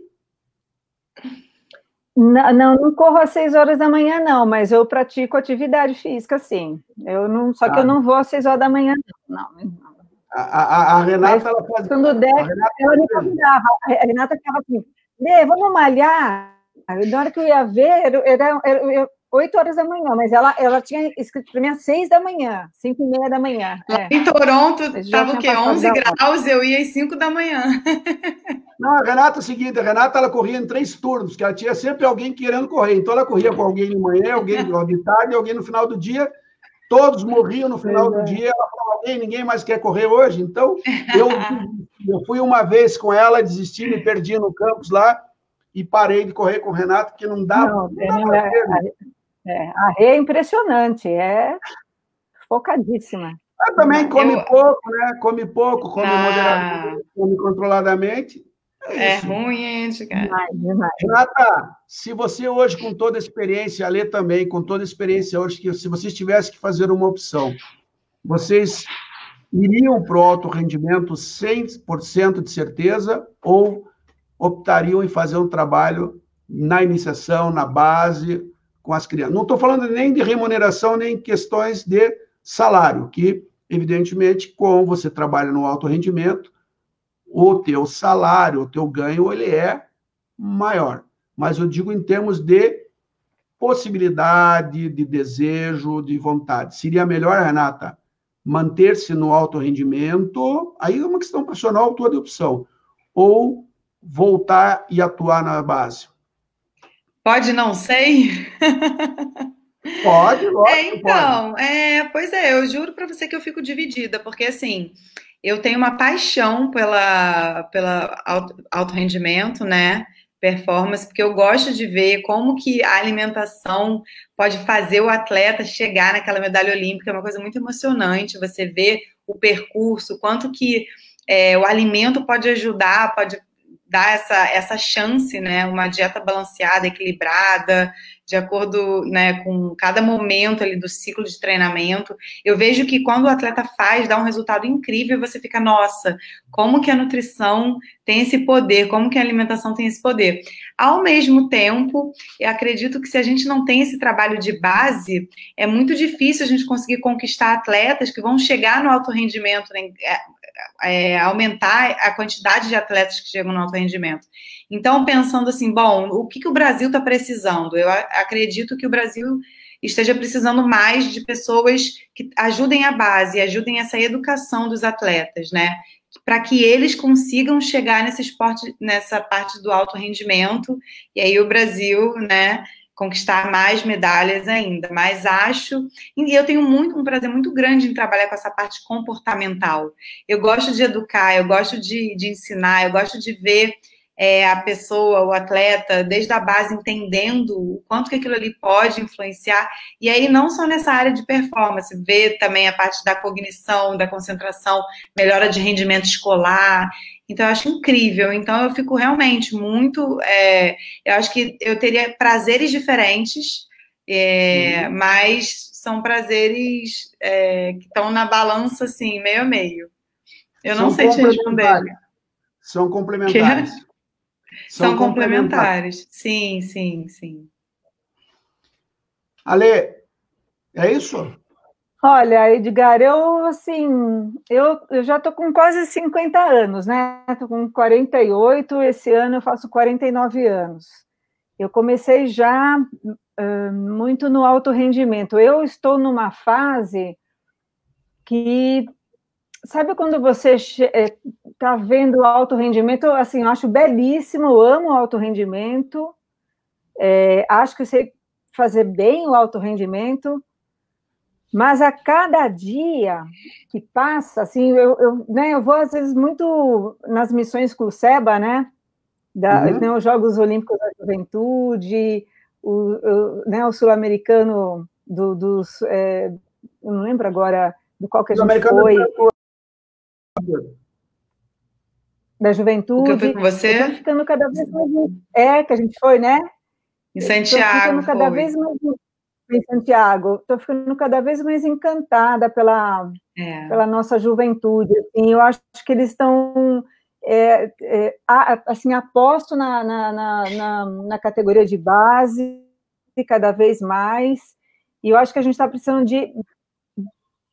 Speaker 3: Não, não, não, corro às seis horas da manhã, não, mas eu pratico atividade física, sim. Eu não, só que eu ah. não vou às seis horas da manhã, não. não.
Speaker 1: A, a, a, Renata, mas, ela faz.
Speaker 3: Quando der, ela me convidava. A Renata ficava assim, Lê, vamos malhar. Na hora que eu ia ver, era, era, eu, 8 horas da manhã, mas ela, ela tinha escrito para mim às 6 da manhã, 5 e meia da manhã.
Speaker 2: É. Em Toronto, estava o quê? 11 graus, eu ia às 5 da manhã.
Speaker 1: Não, a Renata é o seguinte, a Renata ela corria em três turnos, que ela tinha sempre alguém querendo correr. Então ela corria com alguém de manhã, alguém de tarde, alguém no final do dia. Todos morriam no final do é. dia. Ela falava, alguém, ninguém mais quer correr hoje. Então eu, eu fui uma vez com ela, desisti, me perdi no campus lá e parei de correr com o Renato, porque não dava. Não, não dava
Speaker 3: é, é, a Rê é impressionante, é focadíssima.
Speaker 1: Ela também come eu... pouco, né? Come pouco, come ah. moderadamente, come controladamente.
Speaker 2: É, é ruim, gente, cara.
Speaker 1: Renata, se você hoje, com toda a experiência, a Lê também, com toda a experiência hoje, que se vocês tivessem que fazer uma opção, vocês iriam para o alto rendimento 100% de certeza ou optariam em fazer um trabalho na iniciação, na base, com as crianças. Não estou falando nem de remuneração, nem questões de salário, que, evidentemente, como você trabalha no alto rendimento, o teu salário, o teu ganho, ele é maior. Mas eu digo em termos de possibilidade, de desejo, de vontade. Seria melhor, Renata, manter-se no alto rendimento, aí é uma questão profissional, tua de opção, ou voltar e atuar na base.
Speaker 2: Pode não sei?
Speaker 1: Pode, lógico.
Speaker 2: É, então, pode. É, pois é, eu juro para você que eu fico dividida, porque assim, eu tenho uma paixão pela, pela alto, alto rendimento, né? Performance, porque eu gosto de ver como que a alimentação pode fazer o atleta chegar naquela medalha olímpica, é uma coisa muito emocionante, você vê o percurso, quanto que é, o alimento pode ajudar, pode dar essa, essa chance, né? Uma dieta balanceada, equilibrada, de acordo né, com cada momento ali do ciclo de treinamento. Eu vejo que quando o atleta faz, dá um resultado incrível, você fica, nossa, como que a nutrição tem esse poder, como que a alimentação tem esse poder. Ao mesmo tempo, eu acredito que se a gente não tem esse trabalho de base, é muito difícil a gente conseguir conquistar atletas que vão chegar no alto rendimento, né? é, aumentar a quantidade de atletas que chegam no alto rendimento. Então, pensando assim, bom, o que, que o Brasil está precisando? Eu acredito que o Brasil esteja precisando mais de pessoas que ajudem a base, ajudem essa educação dos atletas, né? Para que eles consigam chegar nesse esporte, nessa parte do alto rendimento, e aí o Brasil, né? conquistar mais medalhas ainda, mas acho, e eu tenho muito um prazer muito grande em trabalhar com essa parte comportamental. Eu gosto de educar, eu gosto de, de ensinar, eu gosto de ver é, a pessoa, o atleta, desde a base, entendendo o quanto que aquilo ali pode influenciar. E aí, não só nessa área de performance, ver também a parte da cognição, da concentração, melhora de rendimento escolar. Então, eu acho incrível. Então, eu fico realmente muito. É, eu acho que eu teria prazeres diferentes, é, uhum. mas são prazeres é, que estão na balança, assim, meio a meio. Eu não sei te responder.
Speaker 1: São complementares.
Speaker 2: São, São complementares. complementares. Sim, sim, sim.
Speaker 1: Ale, é isso?
Speaker 3: Olha, Edgar, eu assim, eu, eu já estou com quase 50 anos, né? Estou com 48, esse ano eu faço 49 anos. Eu comecei já uh, muito no alto rendimento. Eu estou numa fase que sabe quando você está vendo o alto rendimento? Assim, eu acho belíssimo, eu amo o alto rendimento, é, acho que sei fazer bem o alto rendimento, mas a cada dia que passa, assim, eu, eu, né, eu vou às vezes muito nas missões com o SEBA, né? Da, uhum. né, os Jogos Olímpicos da Juventude, o, o, né, o sul-americano do, dos. É, eu não lembro agora do qual que a gente foi. Da juventude.
Speaker 2: O que eu fui com você?
Speaker 3: ficando cada vez mais. É, que a gente foi, né?
Speaker 2: Em Santiago.
Speaker 3: Estou ficando cada
Speaker 2: foi.
Speaker 3: vez mais em Santiago. Estou ficando cada vez mais encantada pela, é. pela nossa juventude. Assim, eu acho que eles estão. É, é, assim, aposto na, na, na, na, categoria de base cada vez mais, e eu acho que a gente está precisando de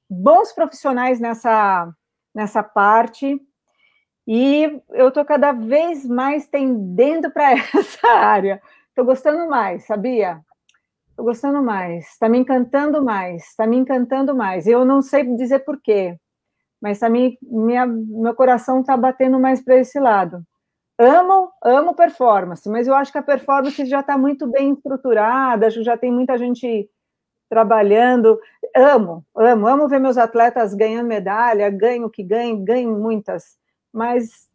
Speaker 3: bons profissionais nessa, nessa parte, e eu estou cada vez mais tendendo para essa área. Estou gostando mais, sabia? Estou gostando mais, está me encantando mais, está me encantando mais. Eu não sei dizer porquê, mas tá me, minha, meu coração está batendo mais para esse lado. Amo, amo performance, mas eu acho que a performance já está muito bem estruturada, já tem muita gente trabalhando. Amo, amo, amo ver meus atletas ganhando medalha, ganho o que ganho, ganho muitas, mas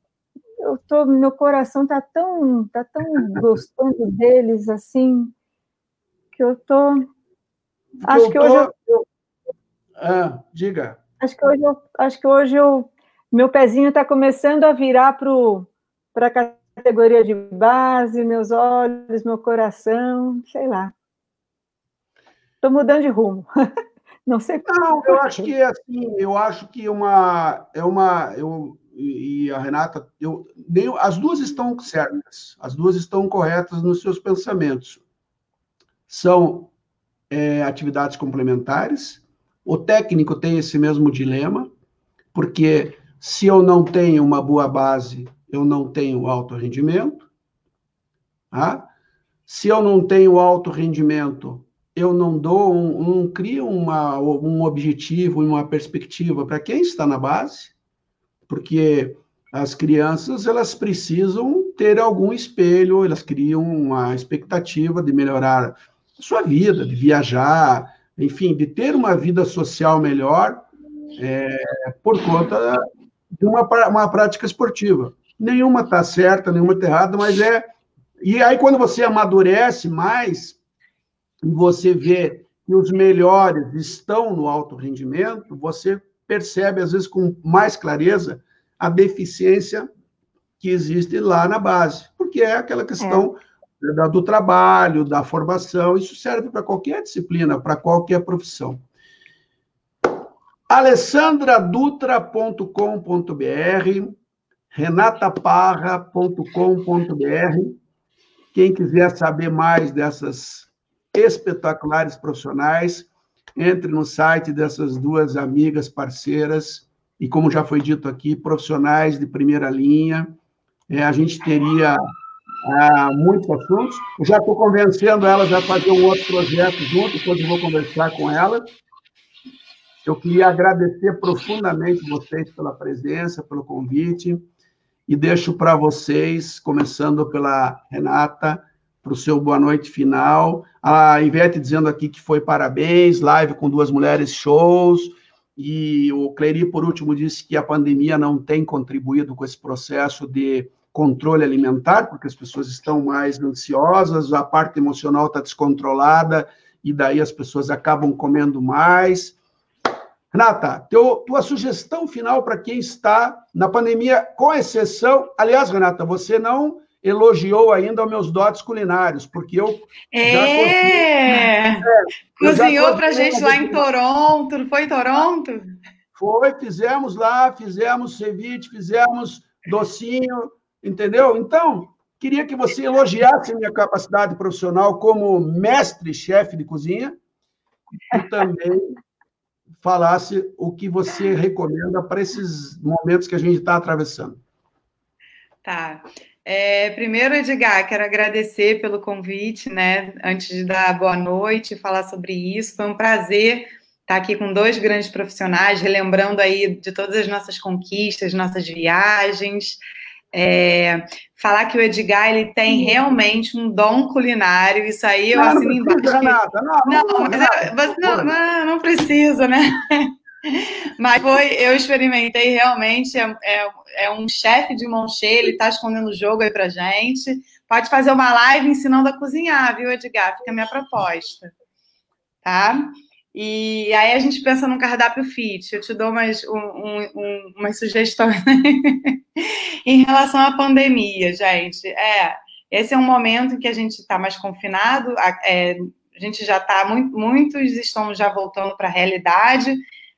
Speaker 3: eu tô, meu coração tá tão, tá tão gostando deles assim que eu tô. Acho eu que tô... hoje eu...
Speaker 1: ah, diga.
Speaker 3: Acho que hoje eu, acho que hoje eu, meu pezinho está começando a virar para a categoria de base, meus olhos, meu coração, sei lá. Estou mudando de rumo. Não sei.
Speaker 1: Não, eu acho que assim, eu acho que uma é uma eu e a Renata, eu, nem, as duas estão certas, as duas estão corretas nos seus pensamentos. São é, atividades complementares. O técnico tem esse mesmo dilema, porque se eu não tenho uma boa base, eu não tenho alto rendimento. Tá? Se eu não tenho alto rendimento, eu não dou, um, não crio uma, um objetivo, uma perspectiva para quem está na base porque as crianças elas precisam ter algum espelho, elas criam uma expectativa de melhorar a sua vida, de viajar, enfim, de ter uma vida social melhor é, por conta de uma, uma prática esportiva. Nenhuma está certa, nenhuma está errada, mas é. E aí, quando você amadurece mais, você vê que os melhores estão no alto rendimento, você percebe, às vezes, com mais clareza, a deficiência que existe lá na base, porque é aquela questão é. Da, do trabalho, da formação, isso serve para qualquer disciplina, para qualquer profissão. alessandradutra.com.br, renataparra.com.br. Quem quiser saber mais dessas espetaculares profissionais, entre no site dessas duas amigas parceiras e, como já foi dito aqui, profissionais de primeira linha. É, a gente teria ah, muitos assuntos. Eu já estou convencendo elas a fazer um outro projeto junto, depois eu vou conversar com elas. Eu queria agradecer profundamente vocês pela presença, pelo convite, e deixo para vocês, começando pela Renata, para o seu boa noite final. A Ivete dizendo aqui que foi parabéns, live com duas mulheres, shows. E o Clery, por último, disse que a pandemia não tem contribuído com esse processo de controle alimentar, porque as pessoas estão mais ansiosas, a parte emocional está descontrolada, e daí as pessoas acabam comendo mais. Renata, teu, tua sugestão final para quem está na pandemia, com exceção. Aliás, Renata, você não elogiou ainda os meus dotes culinários, porque eu.
Speaker 2: É! é Cozinhou para gente lá em Toronto, não foi em Toronto?
Speaker 1: Foi, fizemos lá, fizemos ceviche, fizemos docinho, entendeu? Então, queria que você elogiasse minha capacidade profissional como mestre-chefe de cozinha e também falasse o que você recomenda para esses momentos que a gente está atravessando.
Speaker 2: Tá. É, primeiro, Edgar, quero agradecer pelo convite, né? Antes de dar boa noite, falar sobre isso. Foi um prazer estar aqui com dois grandes profissionais, relembrando aí de todas as nossas conquistas, nossas viagens. É, falar que o Edgar ele tem realmente um dom culinário, isso aí eu assino embaixo. Não, não, não, você não, não, não, precisa, né? Mas foi, eu experimentei realmente, é, é, é um chefe de cheia, ele está escondendo o jogo aí pra gente. Pode fazer uma live ensinando a cozinhar, viu, Edgar? Fica a minha proposta. Tá? E aí a gente pensa no cardápio fit. Eu te dou umas, um, um, umas sugestões em relação à pandemia, gente. É, esse é um momento em que a gente está mais confinado, é, a gente já está, muito, muitos estão já voltando para a realidade,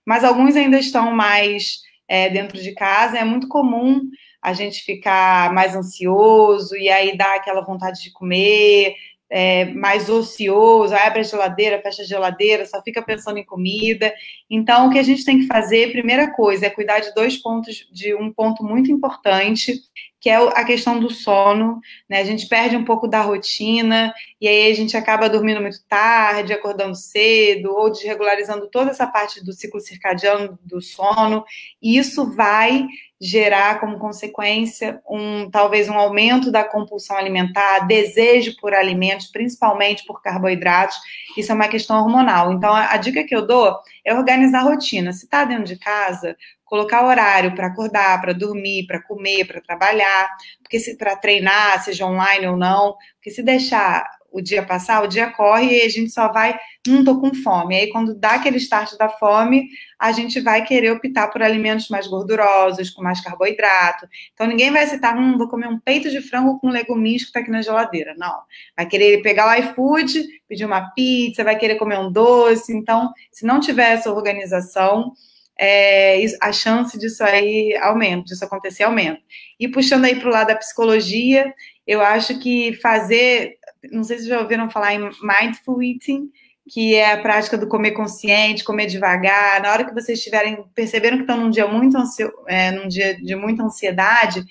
Speaker 2: mas alguns ainda estão mais é, dentro de casa. É muito comum a gente ficar mais ansioso e aí dá aquela vontade de comer, é, mais ocioso, abre a geladeira, fecha a geladeira, só fica pensando em comida. Então, o que a gente tem que fazer, primeira coisa, é cuidar de dois pontos, de um ponto muito importante, que é a questão do sono, né? A gente perde um pouco da rotina e aí a gente acaba dormindo muito tarde, acordando cedo ou desregularizando toda essa parte do ciclo circadiano do sono. E isso vai gerar como consequência um talvez um aumento da compulsão alimentar, desejo por alimentos, principalmente por carboidratos. Isso é uma questão hormonal. Então a, a dica que eu dou é organizar a rotina. Se está dentro de casa, colocar horário para acordar, para dormir, para comer, para trabalhar, porque se para treinar, seja online ou não, porque se deixar o dia passar, o dia corre e a gente só vai, não tô com fome. Aí quando dá aquele start da fome, a gente vai querer optar por alimentos mais gordurosos, com mais carboidrato. Então ninguém vai citar, hum, vou comer um peito de frango com legumes que tá aqui na geladeira. Não. Vai querer pegar o iFood, pedir uma pizza, vai querer comer um doce. Então, se não tiver essa organização, é, a chance disso aí aumenta, disso acontecer aumenta. E puxando aí para o lado da psicologia, eu acho que fazer, não sei se já ouviram falar em mindful eating, que é a prática do comer consciente, comer devagar. Na hora que vocês estiverem perceberam que estão num dia muito ansio, é, num dia de muita ansiedade,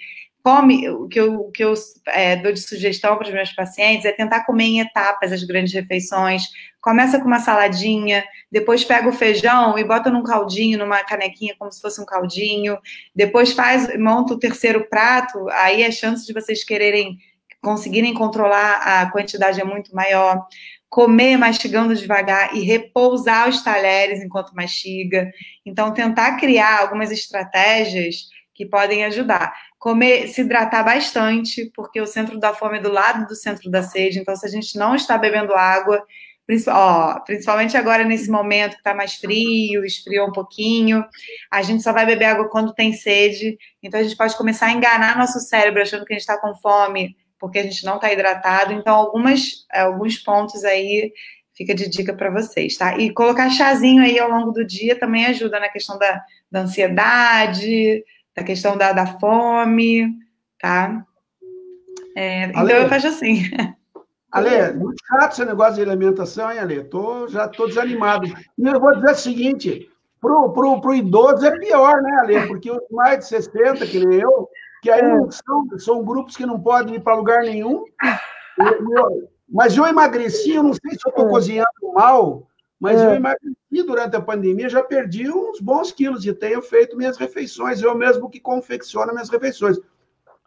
Speaker 2: come, o que eu, o que eu é, dou de sugestão para os meus pacientes é tentar comer em etapas as grandes refeições. Começa com uma saladinha, depois pega o feijão e bota num caldinho, numa canequinha, como se fosse um caldinho. Depois faz, monta o terceiro prato, aí a chance de vocês quererem, conseguirem controlar a quantidade é muito maior. Comer mastigando devagar e repousar os talheres enquanto mastiga. Então, tentar criar algumas estratégias que podem ajudar comer, se hidratar bastante, porque o centro da fome é do lado do centro da sede. Então, se a gente não está bebendo água, principalmente agora nesse momento que está mais frio, esfriou um pouquinho, a gente só vai beber água quando tem sede. Então, a gente pode começar a enganar nosso cérebro achando que a gente está com fome porque a gente não está hidratado. Então, algumas, alguns pontos aí fica de dica para vocês, tá? E colocar chazinho aí ao longo do dia também ajuda na questão da, da ansiedade, da questão da, da fome, tá? É, então Ale, eu faço assim.
Speaker 1: Ale, muito chato esse negócio de alimentação, hein, Ale? Tô, já estou desanimado. E eu vou dizer o seguinte: pro, pro, pro idoso é pior, né, Ale? Porque os mais de 60, que nem eu, que aí é. são, são grupos que não podem ir para lugar nenhum. Eu, mas eu emagreci, eu não sei se eu estou é. cozinhando mal, mas é. eu emagreci durante a pandemia, já perdi uns bons quilos e tenho feito minhas refeições, eu mesmo que confecciono minhas refeições.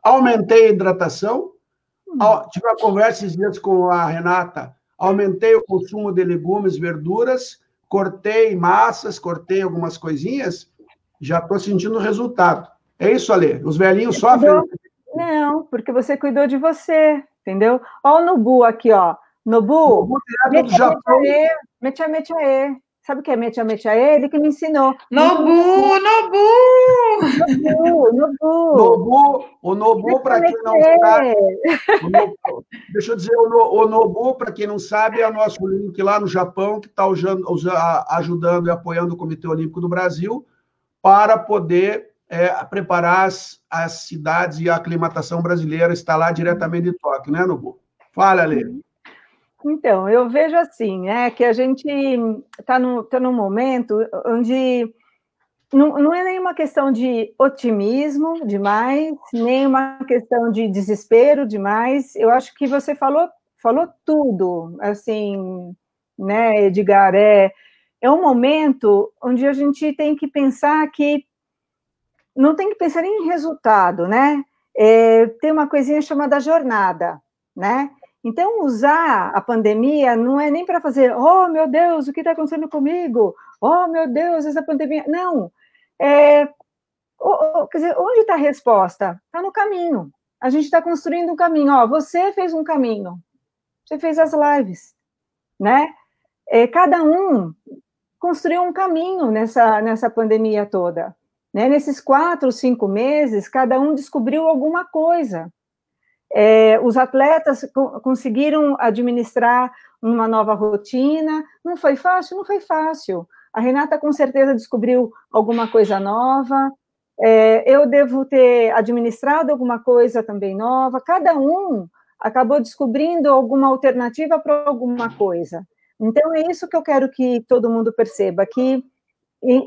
Speaker 1: Aumentei a hidratação, hum. tive uma conversa esses dias com a Renata, aumentei o consumo de legumes, verduras, cortei massas, cortei algumas coisinhas, já estou sentindo o resultado. É isso, Ale? Os velhinhos sofrem?
Speaker 3: Não, porque você cuidou de você, entendeu? Olha o Nubu aqui, ó. Nobu, metia, metia, e. Sabe o que é metia, metia e? Ele que me ensinou.
Speaker 2: Nobu, Nobu!
Speaker 1: Nobu, Nobu. Nobu, o Nobu, para quem não sabe... Nobu, deixa eu dizer, o, Nobu, para quem não sabe, é o nosso link lá no Japão, que está ajudando e apoiando o Comitê Olímpico do Brasil para poder é, preparar as, as, cidades e a aclimatação brasileira está lá diretamente de Tóquio, né, Nubu? Fala, Lê.
Speaker 3: Então, eu vejo assim, né, que a gente está no, tá num momento onde não, não é nenhuma questão de otimismo demais, nem uma questão de desespero demais. Eu acho que você falou, falou tudo, assim, né, Edgar? É, é um momento onde a gente tem que pensar que não tem que pensar em resultado, né? É, tem uma coisinha chamada jornada, né? Então, usar a pandemia não é nem para fazer, oh, meu Deus, o que está acontecendo comigo? Oh, meu Deus, essa pandemia. Não. É, quer dizer, onde está a resposta? Está no caminho. A gente está construindo um caminho. Ó, você fez um caminho. Você fez as lives, né? É, cada um construiu um caminho nessa, nessa pandemia toda. Né? Nesses quatro, cinco meses, cada um descobriu alguma coisa. É, os atletas co conseguiram administrar uma nova rotina. Não foi fácil? Não foi fácil. A Renata com certeza descobriu alguma coisa nova. É, eu devo ter administrado alguma coisa também nova. Cada um acabou descobrindo alguma alternativa para alguma coisa. Então é isso que eu quero que todo mundo perceba que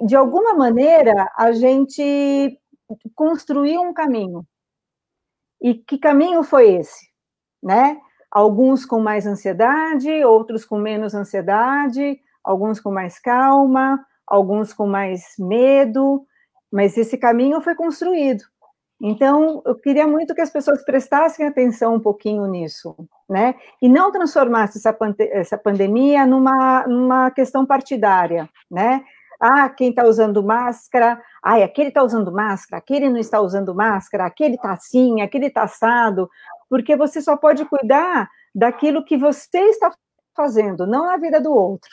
Speaker 3: de alguma maneira a gente construiu um caminho. E que caminho foi esse, né? Alguns com mais ansiedade, outros com menos ansiedade, alguns com mais calma, alguns com mais medo, mas esse caminho foi construído. Então, eu queria muito que as pessoas prestassem atenção um pouquinho nisso, né? E não transformasse essa, essa pandemia numa, numa questão partidária, né? Ah, quem está usando máscara, ah, aquele está usando máscara, aquele não está usando máscara, aquele está assim, aquele está assado, porque você só pode cuidar daquilo que você está fazendo, não a vida do outro.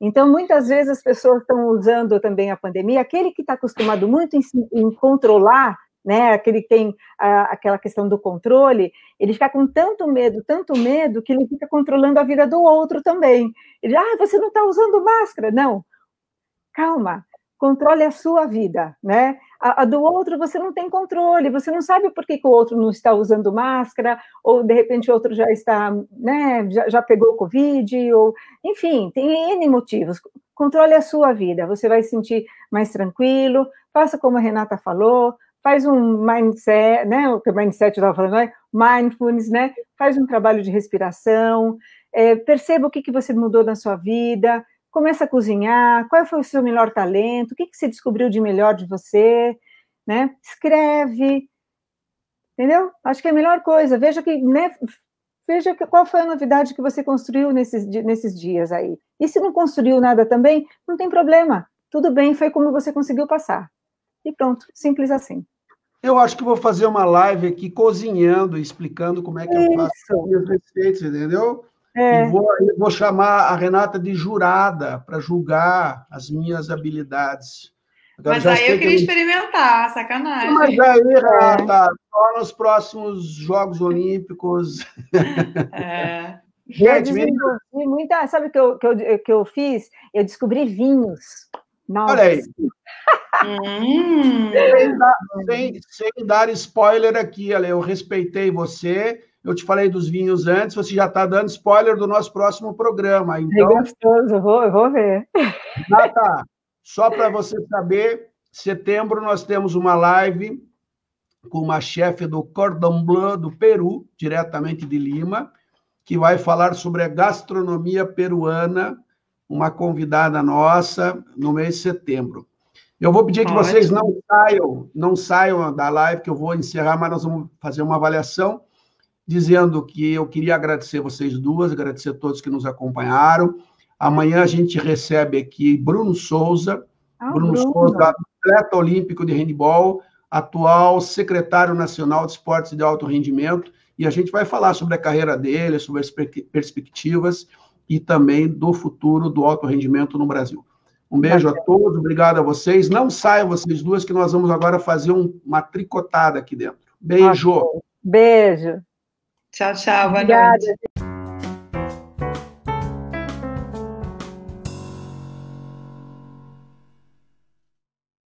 Speaker 3: Então, muitas vezes as pessoas estão usando também a pandemia, aquele que está acostumado muito em, em, controlar, né, aquele que tem a, aquela questão do controle, ele fica com tanto medo, tanto medo, que ele fica controlando a vida do outro também. Ele, ah, você não está usando máscara. Não, calma, controle a sua vida, né? A, a, do outro você não tem controle, você não sabe por que, que, o outro não está usando máscara, ou de repente o outro já está, né, já, já pegou Covid, ou enfim, tem N motivos. Controle a sua vida, você vai se sentir mais tranquilo, faça como a Renata falou, faz um mindset, né? O que o mindset estava falando, né? mindfulness, né? Faz um trabalho de respiração, é, perceba o que, que você mudou na sua vida, começa a cozinhar, qual foi o seu melhor talento, o que, que você descobriu de melhor de você, né? Escreve, entendeu? Acho que é a melhor coisa. Veja que, né? Veja qual foi a novidade que você construiu nesses, nesses dias aí. E se não construiu nada também, não tem problema. Tudo bem, foi como você conseguiu passar. E pronto, simples assim.
Speaker 1: Eu acho que vou fazer uma live aqui cozinhando, explicando como é que Isso. eu faço as receitas, entendeu? É. E vou, vou chamar a Renata de jurada para julgar as minhas habilidades.
Speaker 2: Agora, mas aí eu queria que... experimentar, sacanagem.
Speaker 1: Mas aí, Renata, só nos próximos Jogos Olímpicos.
Speaker 3: É. Gente, eu desenvolvi muita. Sabe o que eu, que, eu, que eu fiz? Eu descobri vinhos.
Speaker 1: Nossa. Olha aí. hum. sem, dar, sem, sem, dar spoiler aqui, Ale, eu respeitei você eu te falei dos vinhos antes, você já está dando spoiler do nosso próximo programa. Então,
Speaker 3: é gostoso, eu vou, vou ver.
Speaker 1: Nata, só para você saber, setembro nós temos uma live com uma chefe do Cordon Bleu do Peru, diretamente de Lima, que vai falar sobre a gastronomia peruana, uma convidada nossa no mês de setembro. Eu vou pedir que vocês não saiam, não saiam da live, que eu vou encerrar, mas nós vamos fazer uma avaliação dizendo que eu queria agradecer vocês duas, agradecer a todos que nos acompanharam. Amanhã a gente recebe aqui Bruno Souza, ah, Bruno, Bruno Souza, atleta olímpico de handball, atual secretário nacional de esportes de alto rendimento, e a gente vai falar sobre a carreira dele, sobre as perspectivas e também do futuro do alto rendimento no Brasil. Um beijo a todos, obrigado a vocês. Não saiam vocês duas, que nós vamos agora fazer um, uma tricotada aqui dentro. Beijo.
Speaker 3: Beijo.
Speaker 2: Tchau, tchau. Boa Obrigada. noite.